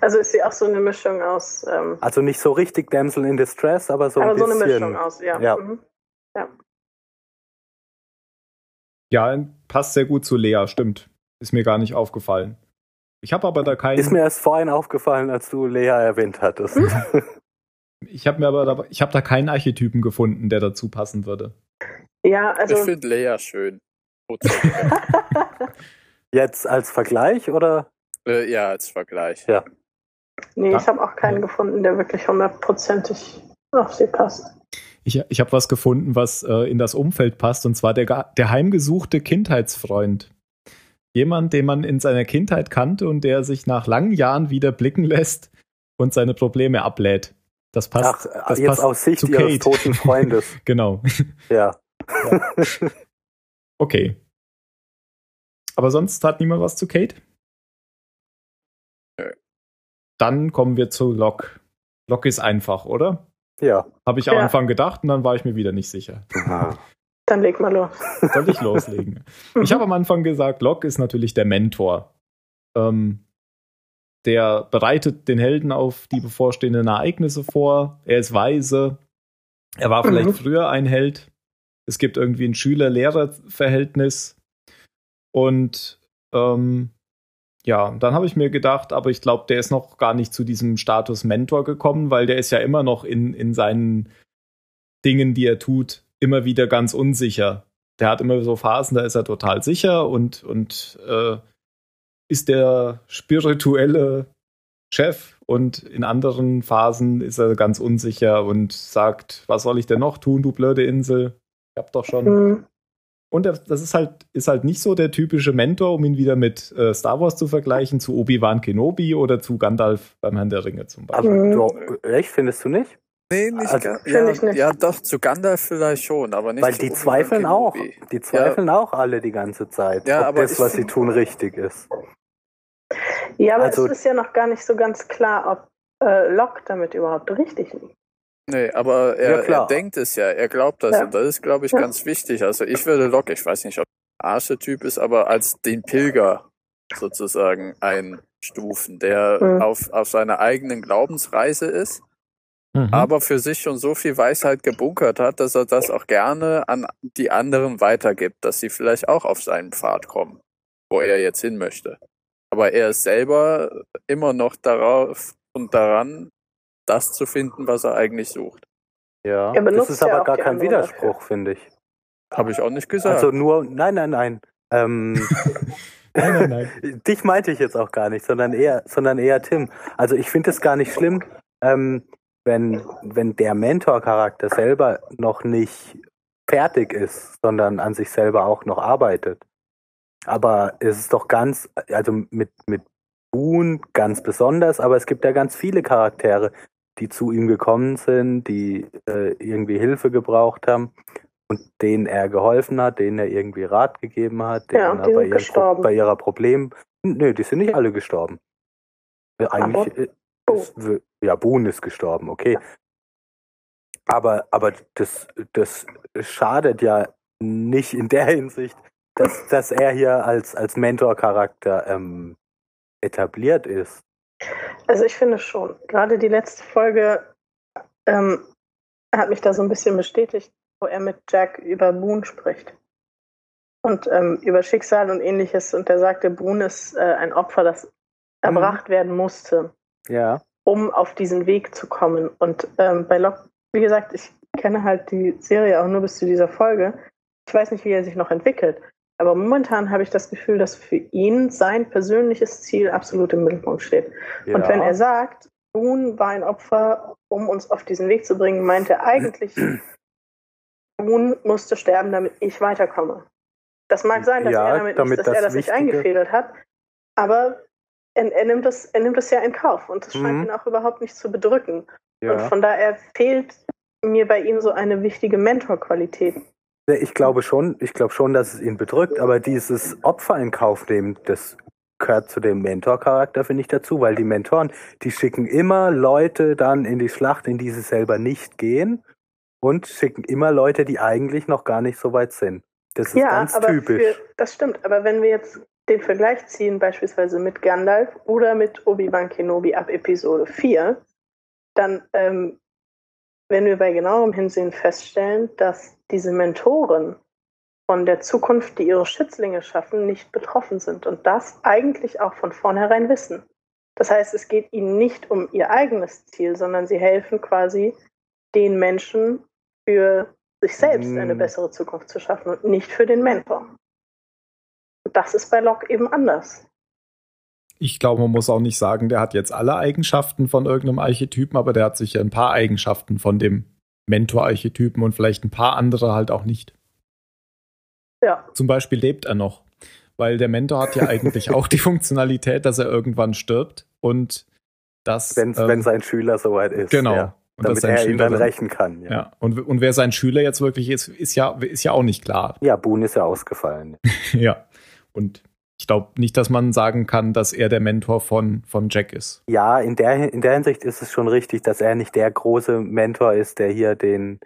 Also ist sie auch so eine Mischung aus, ähm, Also nicht so richtig Damsel in Distress, aber so aber ein so bisschen. eine Mischung aus, ja. Ja. Mhm. Ja, passt sehr gut zu Lea, stimmt. Ist mir gar nicht aufgefallen. Ich habe aber da keinen. Ist mir erst vorhin aufgefallen, als du Lea erwähnt hattest. Hm? (laughs) ich habe mir aber da, ich habe da keinen Archetypen gefunden, der dazu passen würde. Ja, also. ich finde Leia schön. (laughs) Jetzt als Vergleich oder? Äh, ja, als Vergleich. Ja. nee, Ja. ich habe auch keinen gefunden, der wirklich hundertprozentig auf sie passt. Ich, ich habe was gefunden, was äh, in das Umfeld passt, und zwar der, der heimgesuchte Kindheitsfreund. Jemand, den man in seiner Kindheit kannte und der sich nach langen Jahren wieder blicken lässt und seine Probleme ablädt. Das passt. Ach, das jetzt passt aus Sicht zu ihres Kate. toten Freundes. (laughs) Genau. Ja. Okay. Aber sonst hat niemand was zu Kate? Dann kommen wir zu Locke. Locke ist einfach, oder? Ja. Habe ich am Ja. Anfang gedacht und dann war ich mir wieder nicht sicher. Dann leg mal los. (laughs) Soll ich loslegen? Ich habe am Anfang gesagt, Locke ist natürlich der Mentor. Ähm, der bereitet den Helden auf die bevorstehenden Ereignisse vor. Er ist weise. Er war vielleicht Mhm. früher ein Held. Es gibt irgendwie ein Schüler-Lehrer-Verhältnis. Und ähm, ja, dann habe ich mir gedacht, aber ich glaube, der ist noch gar nicht zu diesem Status Mentor gekommen, weil der ist ja immer noch in, in seinen Dingen, die er tut, immer wieder ganz unsicher. Der hat immer so Phasen, da ist er total sicher und, und äh, ist der spirituelle Chef und in anderen Phasen ist er ganz unsicher und sagt, was soll ich denn noch tun, du blöde Insel? Ich hab doch schon. Mhm. Und das ist halt, ist halt nicht so der typische Mentor, um ihn wieder mit äh, Star Wars zu vergleichen, zu Obi-Wan Kenobi oder zu Gandalf beim Herrn der Ringe zum Beispiel. Aber Mhm. du, echt, findest du nicht? Nee, nicht Also, Ja, ich nicht. ja, doch, zu Gandalf vielleicht schon, aber nicht Weil zu die Obi-Wan zweifeln auch. Die zweifeln auch alle die ganze Zeit, Ja, ob aber das, was sie tun, richtig ist. Ja, aber Also- es ist ja noch gar nicht so ganz klar, ob äh, Locke damit überhaupt richtig liegt. Nee, aber Ja, er, klar. er denkt es ja, er glaubt das Ja. und das ist, glaube ich, Ja. ganz wichtig. Also ich würde Locke, ich weiß nicht, ob er ein Archetyp ist, aber als den Pilger sozusagen einstufen, der Mhm. auf, auf seiner eigenen Glaubensreise ist, Mhm. aber für sich schon so viel Weisheit gebunkert hat, dass er das auch gerne an die anderen weitergibt, dass sie vielleicht auch auf seinen Pfad kommen, wo er jetzt hin möchte. Aber er ist selber immer noch darauf und daran, das zu finden, was er eigentlich sucht. Ja. Das ist aber gar kein Widerspruch, finde ich. Habe ich auch nicht gesagt. Also nur, nein, nein, nein. Ähm, (laughs) Nein, nein, nein. (laughs) dich meinte ich jetzt auch gar nicht, sondern eher, sondern eher Tim. Also ich finde es gar nicht schlimm, ähm, wenn, wenn der Mentor-Charakter selber noch nicht fertig ist, sondern an sich selber auch noch arbeitet. Aber es ist doch ganz, also mit, mit Boone ganz besonders, aber es gibt ja ganz viele Charaktere, die zu ihm gekommen sind, die äh, irgendwie Hilfe gebraucht haben und denen er geholfen hat, denen er irgendwie Rat gegeben hat, Ja, denen die er bei, ihren Pro bei ihrer Problem. Nö, die sind nicht alle gestorben. Äh, Eigentlich, Oh. ist, w- ja, Boone ist gestorben, okay. Aber, aber das, das schadet ja nicht in der Hinsicht, dass, dass er hier als, als Mentor-Charakter ähm, etabliert ist. Also ich finde schon. Gerade die letzte Folge ähm, hat mich da so ein bisschen bestätigt, wo er mit Jack über Boone spricht. Und ähm, über Schicksal und ähnliches. Und er sagte, Boone ist äh, ein Opfer, das erbracht werden musste, Ja. um auf diesen Weg zu kommen. Und ähm, bei Locke, wie gesagt, ich kenne halt die Serie auch nur bis zu dieser Folge. Ich weiß nicht, wie er sich noch entwickelt. Aber momentan habe ich das Gefühl, dass für ihn sein persönliches Ziel absolut im Mittelpunkt steht. ja. Und wenn er sagt, Boone war ein Opfer, um uns auf diesen Weg zu bringen, meint er eigentlich, (clears throat) Boone musste sterben, damit ich weiterkomme. Das mag sein, dass Ja, er damit, damit nicht, dass das er das nicht eingefädelt hat, aber er, er, nimmt das, er nimmt das ja in Kauf und das scheint Mhm. ihn auch überhaupt nicht zu bedrücken. Und ja. von daher fehlt mir bei ihm so eine wichtige Mentorqualität. Ich glaube schon, ich glaube schon, dass es ihn bedrückt, aber dieses Opfer in Kauf nehmen, das gehört zu dem Mentor-Charakter, finde ich, dazu, weil die Mentoren, die schicken immer Leute dann in die Schlacht, in die sie selber nicht gehen und schicken immer Leute, die eigentlich noch gar nicht so weit sind. Das ist ja, ganz aber typisch. Für, das stimmt. Aber wenn wir jetzt den Vergleich ziehen, beispielsweise mit Gandalf oder mit Obi-Wan Kenobi ab Episode 4, dann ähm, werden wir bei genauerem Hinsehen feststellen, dass diese Mentoren von der Zukunft, die ihre Schützlinge schaffen, nicht betroffen sind und das eigentlich auch von vornherein wissen. Das heißt, es geht ihnen nicht um ihr eigenes Ziel, sondern sie helfen quasi den Menschen für sich selbst eine Mm. bessere Zukunft zu schaffen und nicht für den Mentor. Und das ist bei Locke eben anders. Ich glaube, man muss auch nicht sagen, der hat jetzt alle Eigenschaften von irgendeinem Archetypen, aber der hat sicher ein paar Eigenschaften von dem Mentor-Archetypen und vielleicht ein paar andere halt auch nicht. Ja, Zum Beispiel lebt er noch, weil der Mentor hat ja (laughs) eigentlich auch die Funktionalität, dass er irgendwann stirbt und das. wenn, ähm, wenn sein Schüler soweit ist. genau. Ja. Und dass Damit er ihn Schüler dann dann- rächen kann. Ja, Ja, und, und wer sein Schüler jetzt wirklich ist, ist ja, ist ja auch nicht klar. ja Boone ist ja ausgefallen. (laughs) ja. Und ich glaube nicht, dass man sagen kann, dass er der Mentor von, von Jack ist. Ja, in der, in der Hinsicht ist es schon richtig, dass er nicht der große Mentor ist, der hier den,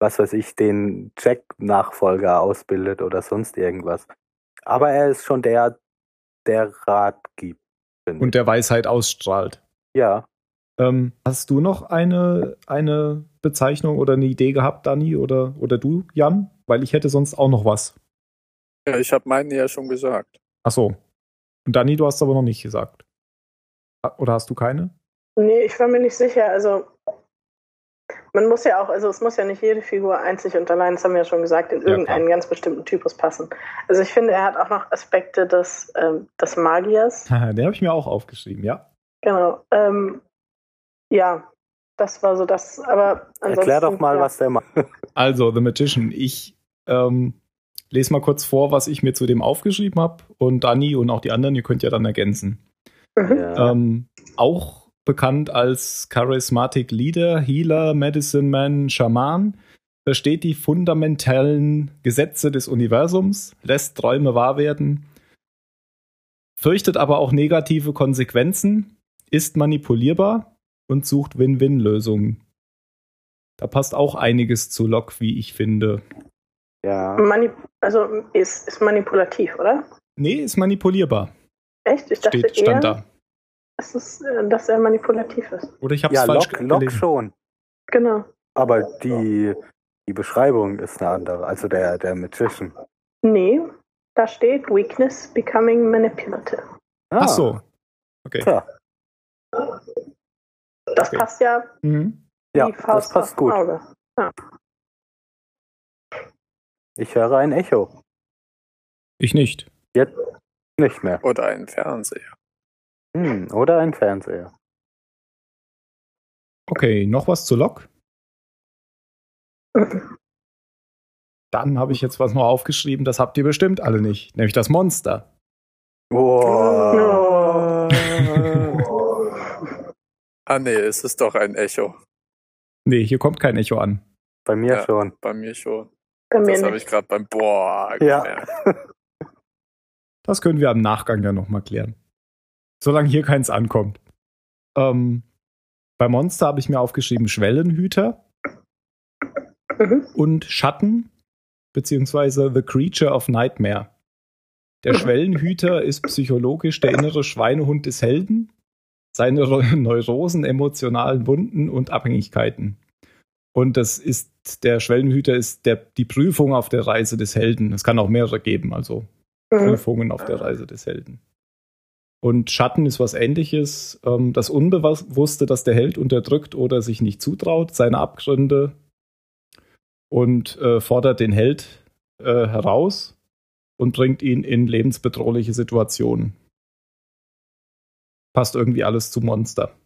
was weiß ich, den Jack-Nachfolger ausbildet oder sonst irgendwas. Aber er ist schon der, der Rat gibt. Und der Weisheit ausstrahlt. ja, Ähm, hast du noch eine, eine Bezeichnung oder eine Idee gehabt, Dani, oder, oder du, Jan? Weil ich hätte sonst auch noch was. Ja, ich habe meine ja schon gesagt. Ach so. Und Dani, du hast aber noch nicht gesagt. Oder hast du keine? nee, ich war mir nicht sicher. Also, man muss ja auch, also es muss ja nicht jede Figur einzig und allein, das haben wir ja schon gesagt, in Ja, irgendeinen ganz bestimmten Typus passen. Also ich finde, er hat auch noch Aspekte des, ähm, des Magiers. (laughs) Den habe ich mir auch aufgeschrieben, ja. Genau. Ähm, ja, das war so das. Aber erklär doch mal, ja. was der macht. (laughs) Also, The Magician. Ich ähm, lese mal kurz vor, was ich mir zu dem aufgeschrieben habe. Und Dani und auch die anderen, ihr könnt ja dann ergänzen. Mhm. Ja. Ähm, auch bekannt als Charismatic Leader, Healer, Medicine Man, Schaman, versteht die fundamentalen Gesetze des Universums, lässt Träume wahr werden, fürchtet aber auch negative Konsequenzen, ist manipulierbar und sucht Win-Win-Lösungen. Da passt auch einiges zu Locke, wie ich finde. Ja. Manip also ist, ist manipulativ, oder? Nee, ist manipulierbar. Echt? Ich dachte Steht, eher, stand da. Dass, es, äh, dass er manipulativ ist. Oder ich habe es Ja, falsch Lock, Lock gelesen. schon. Genau. Aber die, die Beschreibung ist eine andere. Also der, der Magician. Nee, da steht Weakness becoming manipulative. Ah, Ach so. Okay. Tja, Das Okay. passt ja Mhm. ja, das passt gut. Auge. Ich höre ein Echo. Ich nicht. Jetzt nicht mehr. Oder ein Fernseher. Hm, oder ein Fernseher. Okay, noch was zu? Mhm. Dann habe ich jetzt was noch aufgeschrieben, das habt ihr bestimmt alle nicht, nämlich das Monster. Oh. (laughs) Oh. Ah nee, es ist doch ein Echo. Nee, hier kommt kein Echo an. Bei mir Ja. schon. Bei mir schon. Bei mir Das habe ich gerade beim Boah Ja. gemerkt. (laughs) Das können wir am Nachgang dann nochmal klären. Solange hier keins ankommt. Ähm, bei Monster habe ich mir aufgeschrieben Schwellenhüter Mhm. und Schatten, beziehungsweise The Creature of Nightmare. Der Schwellenhüter ist psychologisch der innere Schweinehund des Helden, seine Ro- Neurosen, emotionalen Wunden und Abhängigkeiten. Und das ist, der Schwellenhüter ist der, die Prüfung auf der Reise des Helden. Es kann auch mehrere geben, also Mhm. Prüfungen auf der Reise des Helden. Und Schatten ist was ähnliches. Ähm, das Unbewusste, das der Held unterdrückt oder sich nicht zutraut, seine Abgründe und äh, fordert den Held äh, heraus und bringt ihn in lebensbedrohliche Situationen. Passt irgendwie alles zu Monster.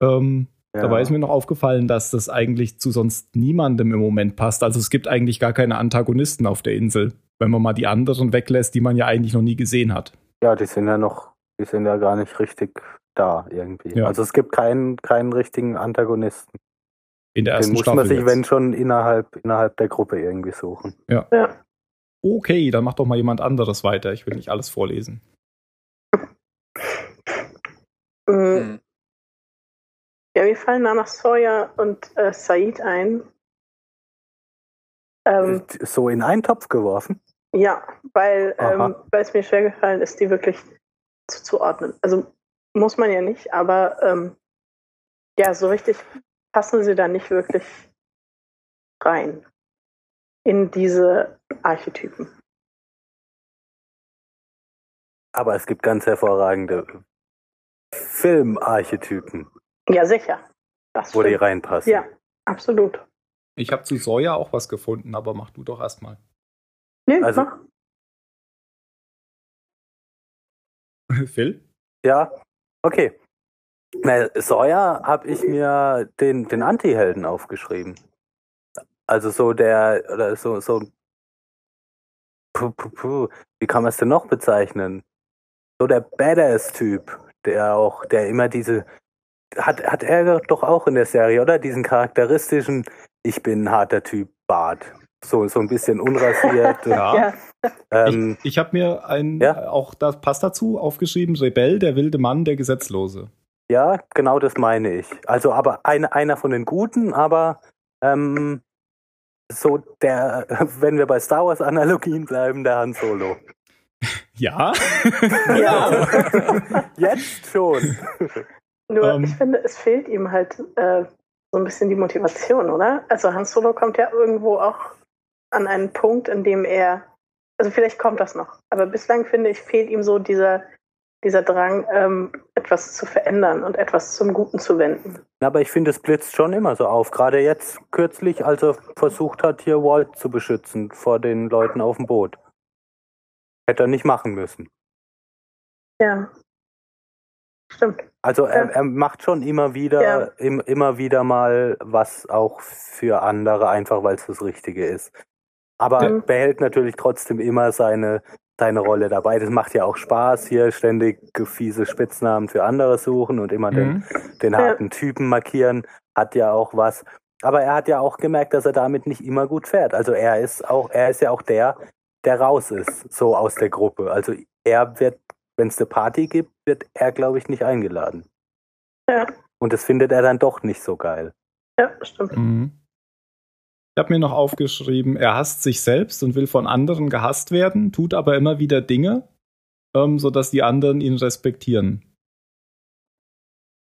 Ähm, Ja. Dabei ist mir noch aufgefallen, dass das eigentlich zu sonst niemandem im Moment passt. Also es gibt eigentlich gar keine Antagonisten auf der Insel, wenn man mal die anderen weglässt, die man ja eigentlich noch nie gesehen hat. Ja, die sind ja noch, die sind ja gar nicht richtig da irgendwie. Ja. Also es gibt keinen, keinen richtigen Antagonisten. In der Den ersten muss Staffel. man sich, jetzt. wenn schon, innerhalb, innerhalb der Gruppe irgendwie suchen. Ja. Okay, dann macht doch mal jemand anderes weiter. Ich will nicht alles vorlesen. Mhm. Ja, mir fallen Nama Sawyer und äh, Said ein. Ähm, So in einen Topf geworfen. ja, weil, ähm, es mir schwer gefallen ist, die wirklich zuzuordnen. Also muss man ja nicht, aber ähm, ja, so richtig passen sie da nicht wirklich rein in diese Archetypen. Aber es gibt ganz hervorragende Filmarchetypen, Ja, sicher. Das wo die stimmt. reinpassen. Ja, absolut. Ich habe zu Sawyer auch was gefunden, aber mach du doch erstmal. Nee, Also- mach. (laughs) Phil? Ja, okay. Na, Sawyer habe ich mir den, den Anti-Helden aufgeschrieben. Also so der, oder so, so, puh, puh, puh, wie kann man es denn noch bezeichnen? So der Badass-Typ, der auch, der immer diese, hat, hat er doch auch in der Serie, oder? Diesen charakteristischen, ich bin ein harter Typ, Bart. So, so ein bisschen unrasiert. (laughs) Ja. Ähm, ich ich habe mir ein, Ja? auch das passt dazu, aufgeschrieben, Rebell, der wilde Mann, der Gesetzlose. Ja, genau das meine ich. Also aber ein, einer von den Guten, aber ähm, so der, (laughs) wenn wir bei Star Wars Analogien bleiben, der Han Solo. (laughs) Ja? Ja. Jetzt schon. Nur Ähm. ich finde, es fehlt ihm halt äh, so ein bisschen die Motivation, oder? Also Hans Solo kommt ja irgendwo auch an einen Punkt, in dem er, also vielleicht kommt das noch, aber bislang finde ich, fehlt ihm so dieser, dieser Drang, ähm, etwas zu verändern und etwas zum Guten zu wenden. Aber ich finde, es blitzt schon immer so auf. Gerade jetzt kürzlich, als er versucht hat, hier Walt zu beschützen vor den Leuten auf dem Boot. Hätte er nicht machen müssen. Ja. Stimmt. Also er, Ja. er macht schon immer wieder, Ja. im, immer wieder mal was auch für andere, einfach weil es das Richtige ist. Aber Mhm. behält natürlich trotzdem immer seine, seine Rolle dabei. Das macht ja auch Spaß, hier ständig fiese Spitznamen für andere suchen und immer den, Mhm. den Ja. harten Typen markieren, hat ja auch was. Aber er hat ja auch gemerkt, dass er damit nicht immer gut fährt. Also er ist auch, er ist ja auch der, der raus ist, so aus der Gruppe. Also er wird, wenn es eine Party gibt, wird er, glaube ich, nicht eingeladen. Ja. Und das findet er dann doch nicht so geil. Ja, stimmt. Mhm. Ich habe mir noch aufgeschrieben, er hasst sich selbst und will von anderen gehasst werden, tut aber immer wieder Dinge, ähm, sodass die anderen ihn respektieren.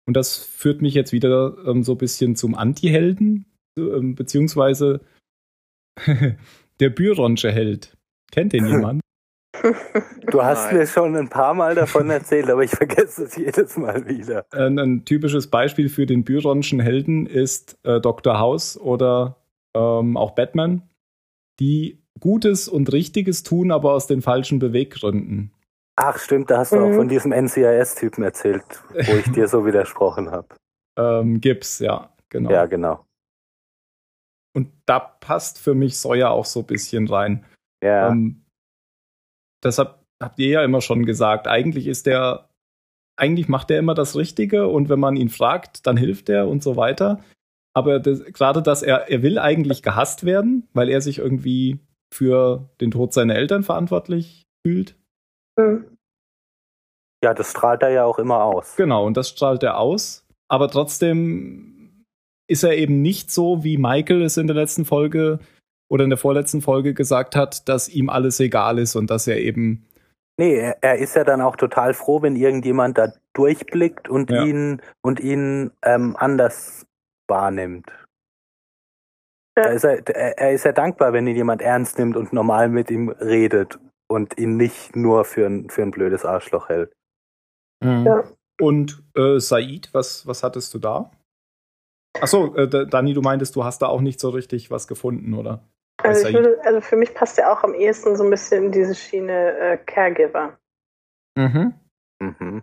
Und das führt mich jetzt wieder ähm, so ein bisschen zum Anti-Helden, ähm, beziehungsweise (laughs) der Byronsche Held. Kennt den (laughs) jemand? Du hast Nein. mir schon ein paar Mal davon erzählt, aber ich vergesse es jedes Mal wieder. Ein, ein typisches Beispiel für den Byronschen Helden ist äh, Dr. House oder ähm, auch Batman, die Gutes und Richtiges tun, aber aus den falschen Beweggründen. Ach stimmt, da hast du auch Mhm. von diesem NCIS-Typen erzählt, wo ich dir so widersprochen habe. (laughs) Ähm, Gibbs, ja, genau. Ja, genau. Und da passt für mich Sawyer auch so ein bisschen rein. Ja. Ähm, deshalb habt ihr ja immer schon gesagt, eigentlich ist der eigentlich macht er immer das Richtige und wenn man ihn fragt, dann hilft er und so weiter. Aber das, gerade, dass er, er will eigentlich gehasst werden, weil er sich irgendwie für den Tod seiner Eltern verantwortlich fühlt. Mhm. Ja, das strahlt er ja auch immer aus. Genau, und das strahlt er aus. Aber trotzdem ist er eben nicht so, wie Michael es in der letzten Folge oder in der vorletzten Folge gesagt hat, dass ihm alles egal ist und dass er eben. Nee, er, ist ja dann auch total froh, wenn irgendjemand da durchblickt und Ja. ihn und ihn ähm, anders wahrnimmt. Ja. Da ist er, er ist ja dankbar, wenn ihn jemand ernst nimmt und normal mit ihm redet und ihn nicht nur für ein, für ein blödes Arschloch hält. Ja. Und äh, Said, was, was hattest du da? Achso, äh, Da- Dani, du meintest, du hast da auch nicht so richtig was gefunden, oder? Also, würde, also für mich passt er auch am ehesten so ein bisschen in diese Schiene äh, Caregiver. Mhm. Mhm.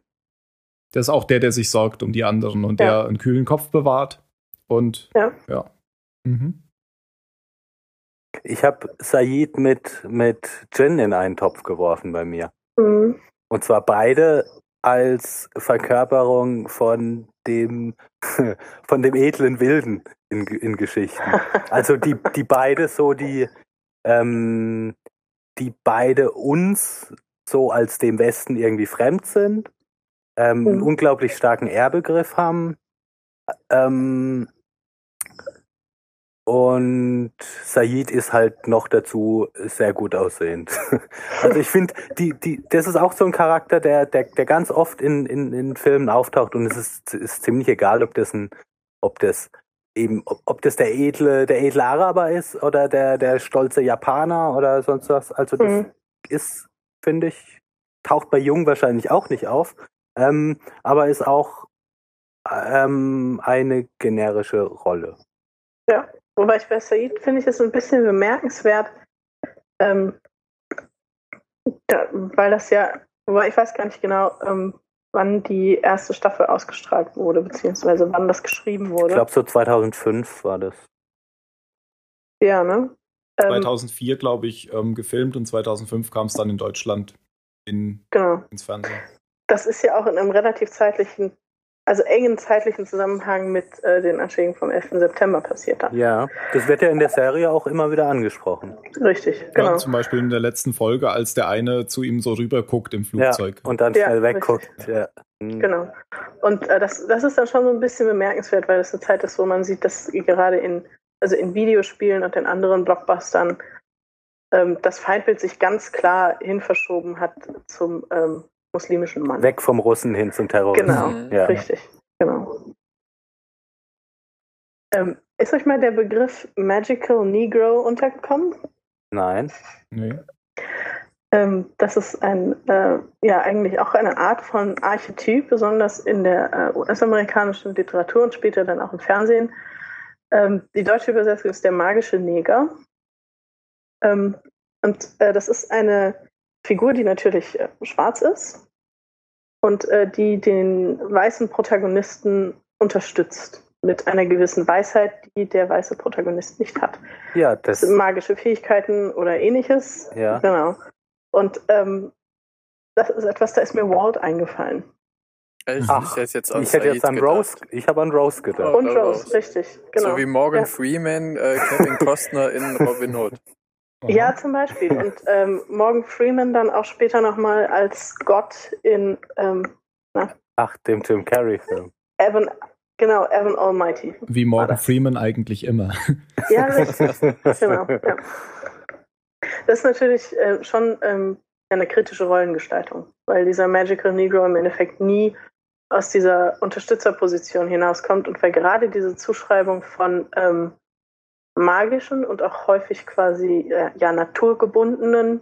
Der ist auch der, der sich sorgt um die anderen und Ja. der einen kühlen Kopf bewahrt. Und Ja. ja. Mhm. Ich habe Said mit, mit Jin in einen Topf geworfen bei mir. Mhm. Und zwar beide als Verkörperung von dem, (laughs) von dem edlen Wilden in, in Geschichten. Also die, die beide so die, ähm, die beide uns so als dem Westen irgendwie fremd sind, ähm, einen Mhm. unglaublich starken Ehrbegriff haben. Ähm, und Said ist halt noch dazu sehr gut aussehend. (laughs) Also ich finde, die, die, das ist auch so ein Charakter, der, der, der ganz oft in, in, in Filmen auftaucht und es ist, ist ziemlich egal, ob das ein, ob das eben, ob, ob das der edle, der edle Araber ist oder der, der stolze Japaner oder sonst was. Also das Mhm. ist, finde ich, taucht bei Jung wahrscheinlich auch nicht auf, ähm, aber ist auch ähm, eine generische Rolle. Wobei ich bei Said finde ich es ein bisschen bemerkenswert, ähm, da, weil das ja, wobei ich weiß gar nicht genau, ähm, wann die erste Staffel ausgestrahlt wurde, beziehungsweise wann das geschrieben Ich wurde. glaube, so 2005 war das. ja, ne? Ähm, 2004, glaube ich, ähm, gefilmt und 2005 kam es dann in Deutschland in, genau. ins Fernsehen. Das ist ja auch in einem relativ zeitlichen, also engen zeitlichen Zusammenhang mit äh, den Anschlägen vom 11. September passiert dann. Ja, das wird ja in der Serie auch immer wieder angesprochen. Richtig, genau. Ja, zum Beispiel in der letzten Folge, als der eine zu ihm so rüber guckt im Flugzeug. Ja, und dann Ja, schnell richtig. wegguckt. Ja. Mhm. Genau. Und äh, das, das ist dann schon so ein bisschen bemerkenswert, weil es eine Zeit ist, wo man sieht, dass gerade in, also in Videospielen und in anderen Blockbustern ähm, das Feindbild sich ganz klar hin verschoben hat zum ähm, muslimischen Mann. Weg vom Russen hin zum Terroristen. Genau. Ja. richtig. Genau. Ähm, ist euch mal der Begriff Magical Negro untergekommen? Nein. Nee. Ähm, das ist ein, äh, ja, eigentlich auch eine Art von Archetyp, besonders in der äh, US-amerikanischen Literatur und später dann auch im Fernsehen. Ähm, die deutsche Übersetzung ist der magische Neger. Ähm, und äh, das ist eine Figur, die natürlich äh, schwarz ist und äh, die den weißen Protagonisten unterstützt mit einer gewissen Weisheit, die der weiße Protagonist nicht hat. Ja, Das das. sind magische Fähigkeiten oder ähnliches. Ja. Genau. Und ähm, das ist etwas, da ist mir Walt eingefallen. Echt? Ach, ich hätte jetzt an, Ich hätte jetzt an gedacht. Rose, ich habe an Rose gedacht. Oh, Und Rose, Rose. richtig. Genau. So wie Morgan Ja. Freeman, äh, Kevin Costner in (laughs) Robin Hood. Ja, zum Beispiel. (laughs) Und ähm, Morgan Freeman dann auch später nochmal als Gott in ähm, Ach, dem Jim Carrey-Film. Evan, genau, Evan Almighty. Wie Morgan. Freeman eigentlich immer. Ja, richtig. genau. Ja. Das ist natürlich äh, schon ähm, eine kritische Rollengestaltung, weil dieser Magical Negro im Endeffekt nie aus dieser Unterstützerposition hinauskommt und weil gerade diese Zuschreibung von ähm, magischen und auch häufig quasi äh, ja naturgebundenen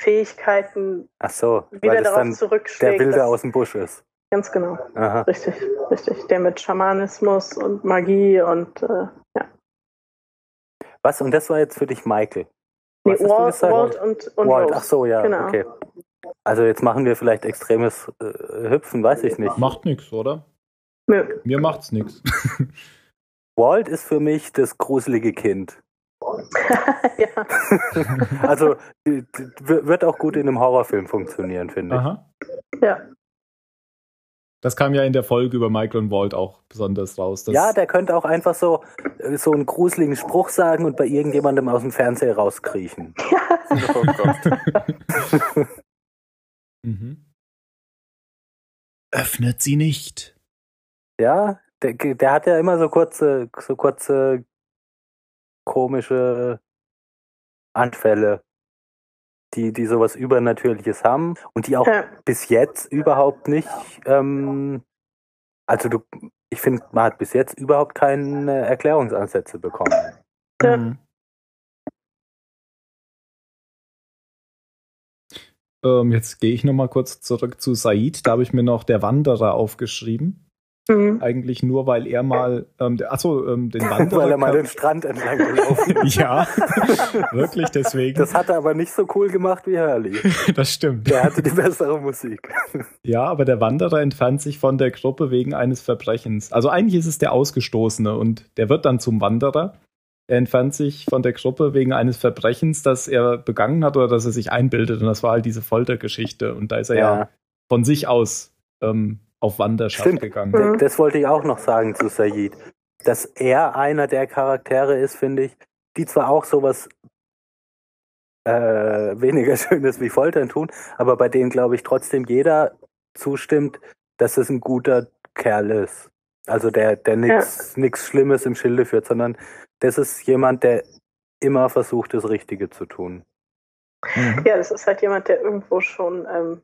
Fähigkeiten Ach so, wieder darauf der zurückschlägt. Wilde dass- aus dem Busch ist. Ganz genau, Aha. richtig, richtig. Der mit Schamanismus und Magie und äh, ja. Was? Und das war jetzt für dich Michael? Nee, Was hast du Walt? Walt und, und Walt. Rose. Ach so, ja, Genau. okay. Also jetzt machen wir vielleicht extremes äh, Hüpfen, weiß ich nicht. Macht nix, oder? Nö. Mir macht's nix. (laughs) Walt ist für mich das gruselige Kind. (laughs) ja. (laughs) Also wird auch gut in einem Horrorfilm funktionieren, finde ich. Aha. ja. Das kam ja in der Folge über Michael und Walt auch besonders raus. ja, der könnte auch einfach so, so einen gruseligen Spruch sagen und bei irgendjemandem aus dem Fernseher rauskriechen. (laughs) oh mhm. Öffnet sie nicht. Ja, der, der hat ja immer so kurze, so kurze komische Anfälle die, die sowas Übernatürliches haben und die auch ja. bis jetzt überhaupt nicht, ähm, also du, ich finde, man hat bis jetzt überhaupt keine Erklärungsansätze bekommen. Ja. Mhm. Ähm, jetzt gehe ich nochmal kurz zurück zu Said. Da habe ich mir noch der Wanderer aufgeschrieben. Mhm. Eigentlich nur, weil er mal, ähm, achso, ähm, den (laughs) Wanderer. weil er mal den Strand entlang gelaufen ist. (laughs) ja, (laughs) wirklich deswegen. Das hat er aber nicht so cool gemacht wie Hurley. das stimmt. Der hatte die bessere Musik. ja, aber der Wanderer entfernt sich von der Gruppe wegen eines Verbrechens. Also eigentlich ist es der Ausgestoßene und der wird dann zum Wanderer. Er entfernt sich von der Gruppe wegen eines Verbrechens, das er begangen hat oder das er sich einbildet. Und das war halt diese Foltergeschichte. Und da ist er ja, ja von sich aus ähm, auf Wanderschaft Stimmt. gegangen. Mhm. Das wollte ich auch noch sagen zu Sayid. Dass er einer der Charaktere ist, finde ich, die zwar auch sowas äh, weniger (laughs) Schönes wie Foltern tun, aber bei denen, glaube ich, trotzdem jeder zustimmt, dass es ein guter Kerl ist. Also der, der nichts ja. Schlimmes im Schilde führt, sondern das ist jemand, der immer versucht, das Richtige zu tun. Mhm. Ja, das ist halt jemand, der irgendwo schon ähm,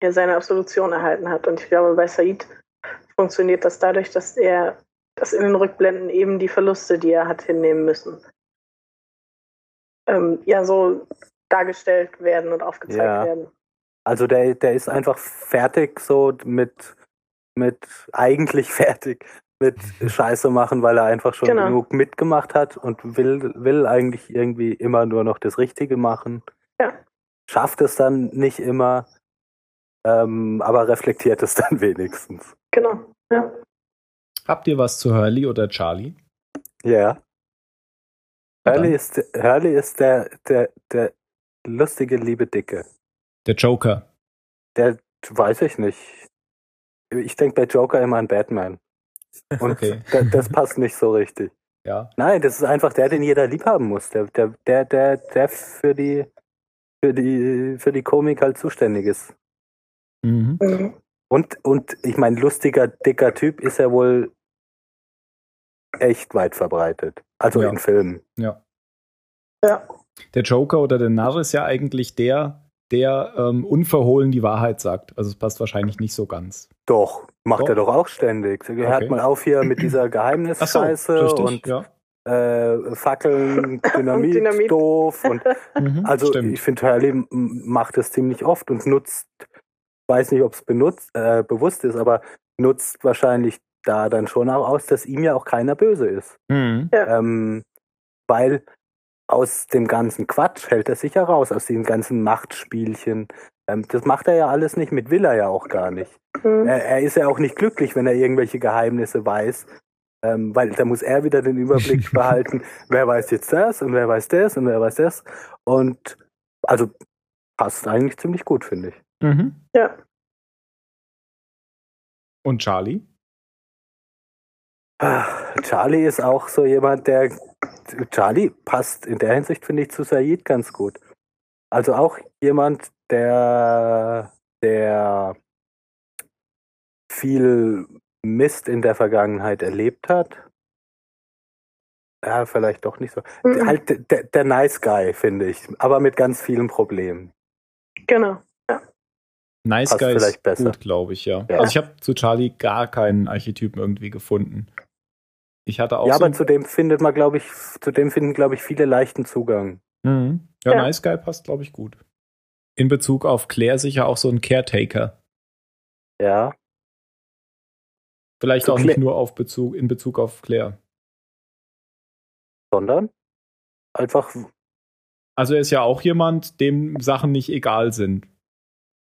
er seine Absolution erhalten hat. Und ich glaube, bei Said funktioniert das dadurch, dass er, dass in den Rückblenden eben die Verluste, die er hat hinnehmen müssen, ähm, ja so dargestellt werden und aufgezeigt ja. werden. Also der, der ist einfach fertig so mit, mit eigentlich (laughs) fertig mit Scheiße machen, weil er einfach schon genau. genug mitgemacht hat und will, will eigentlich irgendwie immer nur noch das Richtige machen. Ja. Schafft es dann nicht immer ähm, aber reflektiert es (laughs) dann wenigstens. Genau, ja. Habt ihr was zu Hurley oder Charlie? Ja. Hurley ist, Hurley ist der, der, der lustige, liebe Dicke. Der Joker. Der weiß ich nicht. Ich denke bei Joker immer an Batman. (laughs) Und okay. das, das passt nicht so richtig. Ja. Nein, das ist einfach der, den jeder lieb haben muss. Der, der, der, der, der für die, für die, für die Komik halt zuständig ist. Mhm. mhm. Und, und ich meine, lustiger, dicker Typ ist er wohl echt weit verbreitet. Also ja. in Filmen. Ja. Ja. Der Joker oder der Narr ist ja eigentlich der, der ähm, unverhohlen die Wahrheit sagt. Also es passt wahrscheinlich nicht so ganz. Doch, macht doch. er doch auch ständig. Er okay. hört mal auf hier mit dieser (clears throat) Geheimnisscheiße so, und ja. äh, Fackeln, (laughs) Dynamit, Dynamit, doof. Und, (laughs) mhm, also stimmt. ich finde, Hurley macht das ziemlich oft und nutzt weiß nicht, ob es benutzt, äh, bewusst ist, aber nutzt wahrscheinlich da dann schon auch aus, dass ihm ja auch keiner böse ist. Mhm. Ja. Ähm, weil aus dem ganzen Quatsch hält er sich ja raus, aus den ganzen Machtspielchen. Ähm, das macht er ja alles nicht, mit will er ja auch gar nicht. Mhm. Er, er, ist ja auch nicht glücklich, wenn er irgendwelche Geheimnisse weiß, ähm, weil da muss er wieder den Überblick (laughs) behalten, wer weiß jetzt das und wer weiß das und wer weiß das. Und also passt eigentlich ziemlich gut, finde ich. Mhm. Ja. Und Charlie? Charlie ist auch so jemand, der. Charlie passt in der Hinsicht, finde ich, zu Said ganz gut. Also auch jemand, der, der viel Mist in der Vergangenheit erlebt hat. Ja, vielleicht doch nicht so. Mhm. Halt der, der Nice Guy, finde ich, aber mit ganz vielen Problemen. Genau. Nice Guy ist besser. gut, glaube ich, ja. ja. Also ich habe zu Charlie gar keinen Archetypen irgendwie gefunden. Ich hatte auch. Ja, so aber zu dem findet man, glaube ich, zu dem finden, glaube ich, viele leichten Zugang. Mhm. Ja, ja, Nice Guy passt, glaube ich, gut. In Bezug auf Claire sicher auch so ein Caretaker. Ja. Vielleicht zu auch Cla nicht nur auf Bezug, in Bezug auf Claire. Sondern einfach. Also er ist ja auch jemand, dem Sachen nicht egal sind.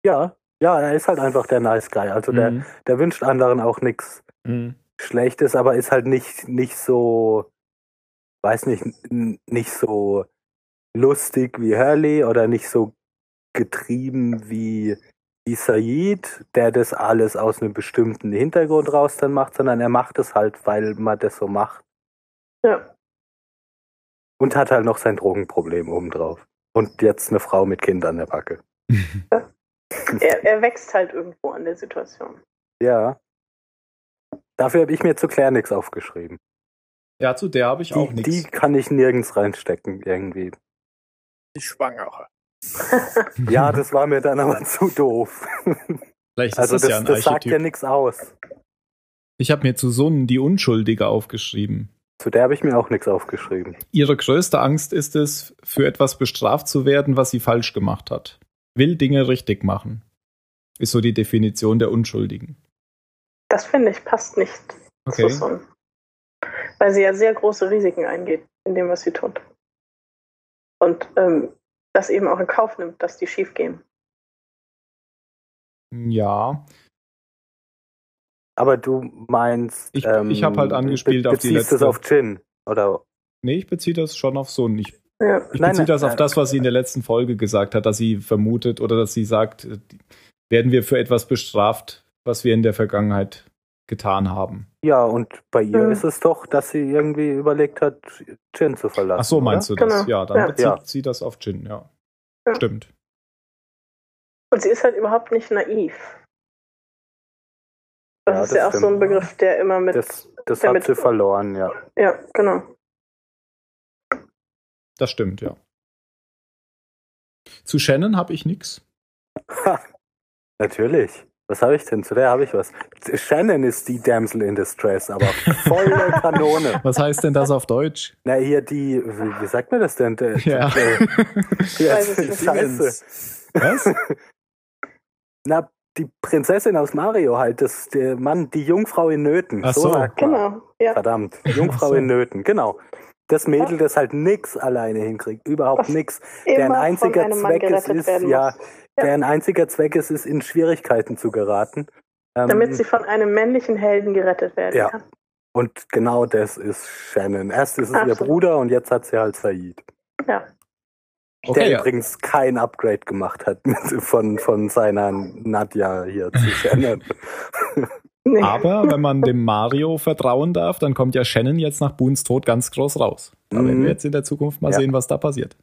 Ja, ja, er ist halt einfach der Nice Guy. Also der, mhm. der wünscht anderen auch nichts mhm. Schlechtes, aber ist halt nicht, nicht so, weiß nicht, nicht so lustig wie Hurley oder nicht so getrieben wie wie Said, der das alles aus einem bestimmten Hintergrund raus dann macht, sondern er macht es halt, weil man das so macht. Ja. Und hat halt noch sein Drogenproblem obendrauf. Und jetzt eine Frau mit Kind an der Backe. (laughs) Er, er wächst halt irgendwo an der Situation. Ja. Dafür habe ich mir zu Claire nichts aufgeschrieben. Ja, zu der habe ich auch Die, die nichts. kann ich nirgends reinstecken, irgendwie. Die Schwangere. (laughs) Ja, das war mir dann aber zu doof. Vielleicht ist Also das, das, ja ein das sagt ja nichts aus. Ich habe mir zu Sonnen die Unschuldige aufgeschrieben. Zu der habe ich mir auch nichts aufgeschrieben. Ihre größte Angst ist es, für etwas bestraft zu werden, was sie falsch gemacht hat. Will Dinge richtig machen. Ist so die Definition der Unschuldigen. Das finde ich passt nicht Okay. zu Sun. Weil sie ja sehr große Risiken eingeht in dem, was sie tut. Und ähm, das eben auch in Kauf nimmt, dass die schief gehen. Ja, Aber du meinst. Ich- ich hab halt angespielt auf die beziehst es letzte- auf Jin. Oder. nee, ich beziehe das schon auf Sonnen. Ich, Ja. ich Nein, beziehe nein, das auf das, was sie in der letzten Folge gesagt hat, dass sie vermutet oder dass sie sagt, werden wir für etwas bestraft, was wir in der Vergangenheit getan haben. Ja, und bei ihr Mhm. ist es doch, dass sie irgendwie überlegt hat, Jin zu verlassen. Ach so, meinst du das? Genau. Ja, dann Ja. bezieht Ja. sie das auf Jin, ja. Ja. Stimmt. Und sie ist halt überhaupt nicht naiv. Das Ja, ist das ja auch so ein stimmt. Begriff, der immer mit. Das, das Damit- hat sie verloren, ja. Ja, genau. Das stimmt, ja. Zu Shannon habe ich nichts. (laughs) Natürlich. Was habe ich denn? Zu der habe ich was. Shannon ist die Damsel in Distress, aber volle (laughs) Kanone. Was heißt denn das auf Deutsch? Na, hier die, wie, wie sagt man das denn? Der, Ja. weiß es nicht. Scheiße. Was? (laughs) Na, die Prinzessin aus Mario halt, das, der Mann, die Jungfrau in Nöten. Ach so. sagt man. Genau. Ja. Verdammt, Jungfrau so. in Nöten, genau. Das Mädel, das halt nix alleine hinkriegt, überhaupt Was nix. Deren einziger Zweck es ist, ja. Ja. deren einziger Zweck es ist, in Schwierigkeiten zu geraten. Ähm, Damit sie von einem männlichen Helden gerettet werden Ja. kann. und genau das ist Shannon. Erst ist es ihr Absolut. Bruder und jetzt hat sie halt Said. Ja. der Okay, ja. übrigens kein Upgrade gemacht hat (laughs) mit, von, von seiner Nadja hier zu (laughs) Shannon. Nee. Aber wenn man dem Mario vertrauen darf, dann kommt ja Shannon jetzt nach Boons Tod ganz groß raus. Da werden Mhm. wir jetzt in der Zukunft mal Ja. sehen, was da passiert.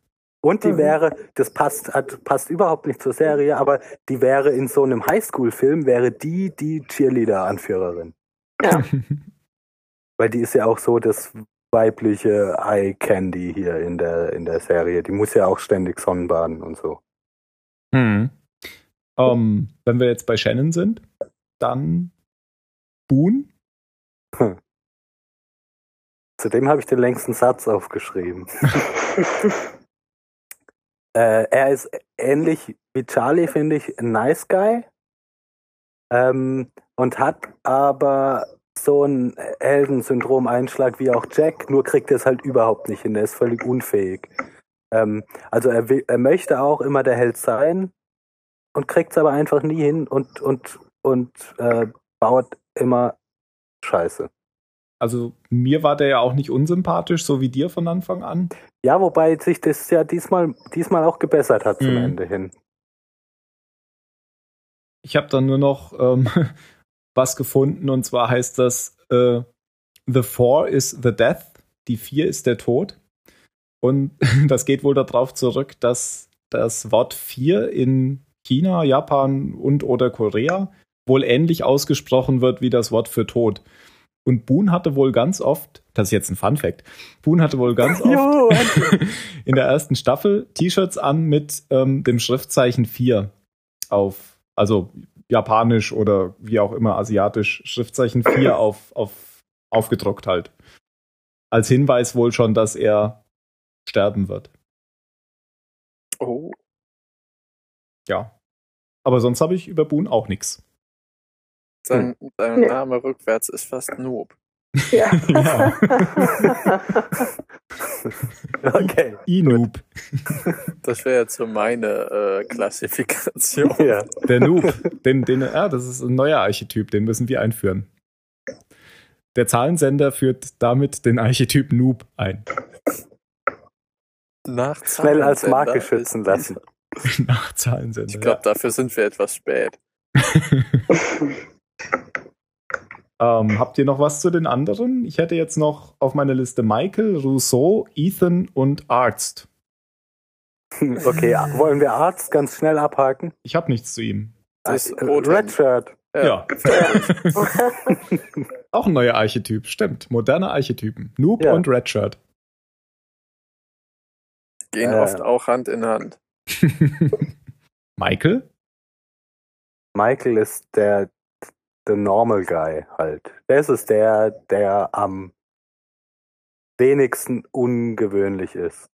Und die Mhm. wäre, das passt, hat, passt überhaupt nicht zur Serie, aber die wäre in so einem Highschool-Film, wäre die die Cheerleader-Anführerin. Ja. (laughs) Weil die ist ja auch so das weibliche Eye Candy hier in der, in der Serie. Die muss ja auch ständig Sonnenbaden und so. Hm. Ähm, wenn wir jetzt bei Shannon sind, dann Boon. Zudem habe ich den längsten Satz aufgeschrieben. (laughs) (laughs) Äh, er ist ähnlich wie Charlie, finde ich, ein nice guy. Ähm, und hat aber so einen Heldensyndrom-Einschlag wie auch Jack, nur kriegt er es halt überhaupt nicht hin. Er ist völlig unfähig. Ähm, also er, will, er möchte auch immer der Held sein und kriegt es aber einfach nie hin und, und, und äh, baut immer Scheiße. Also mir war der ja auch nicht unsympathisch, so wie dir von Anfang an. Ja, wobei sich das ja diesmal, diesmal auch gebessert hat zum Mhm. Ende hin. Ich habe dann nur noch ähm, (laughs) was gefunden und zwar heißt das äh, The Four is the Death, die Vier ist der Tod. Und (laughs) das geht wohl darauf zurück, dass das Wort Vier in China, Japan und oder Korea wohl ähnlich ausgesprochen wird wie das Wort für Tod. Und Boone hatte wohl ganz oft, das ist jetzt ein Fun Fact, Boone hatte wohl ganz (laughs) oft (laughs) in der ersten Staffel T-Shirts an mit ähm, dem Schriftzeichen 4 auf, also japanisch oder wie auch immer asiatisch, Schriftzeichen 4 (laughs) auf, auf, aufgedruckt halt. Als Hinweis wohl schon, dass er sterben wird. Oh, Ja. Aber sonst habe ich über Boone auch nichts. Sein, sein Nee. Name rückwärts ist fast Noob. Ja. (laughs) okay. Inoob. Das wäre jetzt so meine äh, Klassifikation. Ja. Der Noob. Den, den, ja, das ist ein neuer Archetyp, den müssen wir einführen. Der Zahlensender führt damit den Archetyp Noob ein. Nach Schnell als Zahlensender Marke schützen lassen. (laughs) Nachzahlen sind. Ich glaube, dafür sind wir etwas spät. (laughs) ähm, habt ihr noch was zu den anderen? Ich hätte jetzt noch auf meiner Liste Michael, Rousseau, Ethan und Arzt. Okay, (laughs) wollen wir Arzt ganz schnell abhaken? Ich habe nichts zu ihm. Das ist Äh, Rothemd. Red Shirt. Ja. (laughs) Auch ein neuer Archetyp, stimmt. Moderne Archetypen. Noob Ja. und Redshirt. Gehen Äh. oft auch Hand in Hand. (laughs) Michael? Michael ist der the normal guy halt. Das ist der, der am wenigsten ungewöhnlich ist.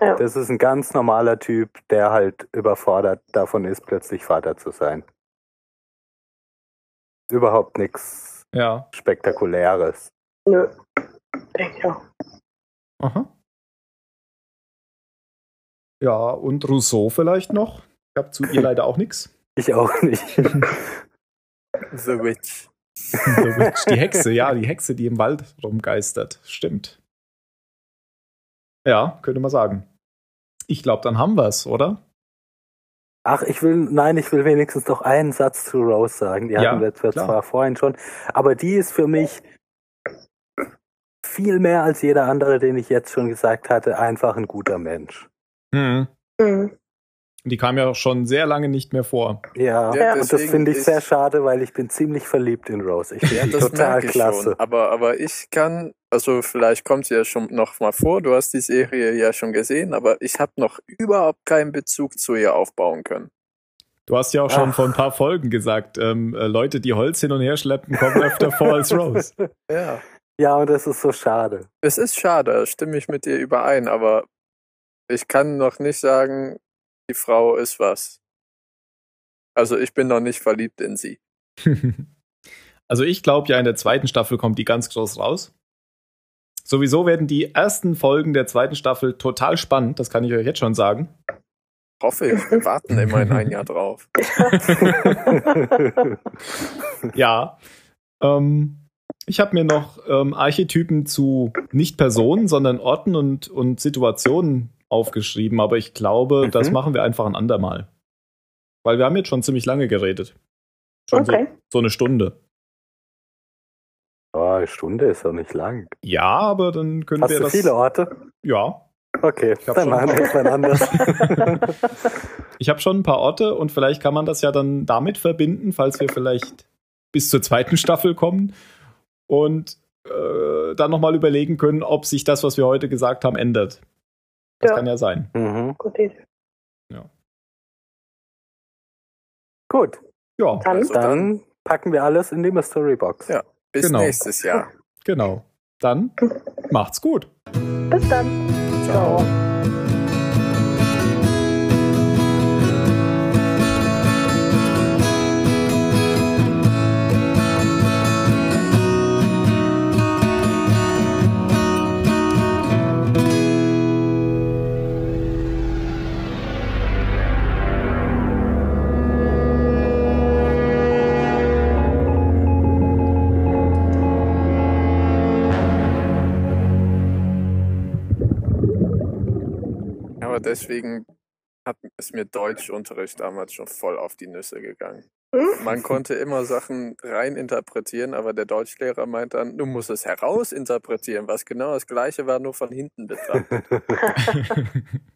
Ja. Das ist ein ganz normaler Typ, der halt überfordert davon ist, plötzlich Vater zu sein. Überhaupt nichts Ja. Spektakuläres. Nö. Denke ich auch. Aha. Ja, und Rousseau vielleicht noch. Ich habe zu ihr (laughs) leider auch nichts. Ich auch nicht. (laughs) The Witch. (laughs) The Witch, Die Hexe, ja, die Hexe, die im Wald rumgeistert. Stimmt. Ja, könnte man sagen. Ich glaube, dann haben wir es, oder? Ach, ich will, nein, ich will wenigstens noch einen Satz zu Rose sagen. Die Ja, hatten wir zwar vorhin schon, aber die ist für mich viel mehr als jeder andere, den ich jetzt schon gesagt hatte, einfach ein guter Mensch. Mhm. Mhm. Die kam ja auch schon sehr lange nicht mehr vor. Ja, Ja, und das finde ich sehr schade, weil ich bin ziemlich verliebt in Rose. Ich finde Ja, total klasse. schon. Aber, aber ich kann, also vielleicht kommt sie ja schon noch mal vor, du hast die Serie ja schon gesehen, aber ich habe noch überhaupt keinen Bezug zu ihr aufbauen können. Du hast ja auch schon Ach. vor ein paar Folgen gesagt, ähm, äh, Leute, die Holz hin und her schleppen, kommen öfter vor als Rose. (laughs) Ja. Ja, und das ist so schade. Es ist schade, da stimme ich mit dir überein, aber ich kann noch nicht sagen, die Frau ist was. Also ich bin noch nicht verliebt in sie. (laughs) Also ich glaube ja, in der zweiten Staffel kommt die ganz groß raus. Sowieso werden die ersten Folgen der zweiten Staffel total spannend, das kann ich euch jetzt schon sagen. Hoffe ich. Wir warten immerhin ein Jahr drauf. (laughs) Ja. Ähm, ich habe mir noch ähm, Archetypen zu nicht Personen, sondern Orten und, und Situationen aufgeschrieben, aber ich glaube, Mhm. das machen wir einfach ein andermal. Weil wir haben jetzt schon ziemlich lange geredet. Schon Okay. so, so eine Stunde. Oh, eine Stunde ist doch nicht lang. Ja, aber dann können Hast wir du das. viele Orte? Ja. Okay, Ich dann machen wir (laughs) irgendwann anders. (laughs) Ich habe schon ein paar Orte und vielleicht kann man das ja dann damit verbinden, falls wir vielleicht bis zur zweiten Staffel kommen und äh, dann nochmal überlegen können, ob sich das, was wir heute gesagt haben, ändert. Das Ja. kann ja sein. mhm. Gute Idee. Gut, Ja, Dann Also dann packen wir alles in die Mystery Box. Ja. Bis Genau. nächstes Jahr. genau. Dann macht's gut. bis dann. Ciao. Aber deswegen hat, ist mir Deutschunterricht damals schon voll auf die Nüsse gegangen. Man (laughs) konnte immer Sachen rein interpretieren, aber der Deutschlehrer meint dann, du musst es herausinterpretieren, was genau das gleiche war, nur von hinten betrachtet. (laughs)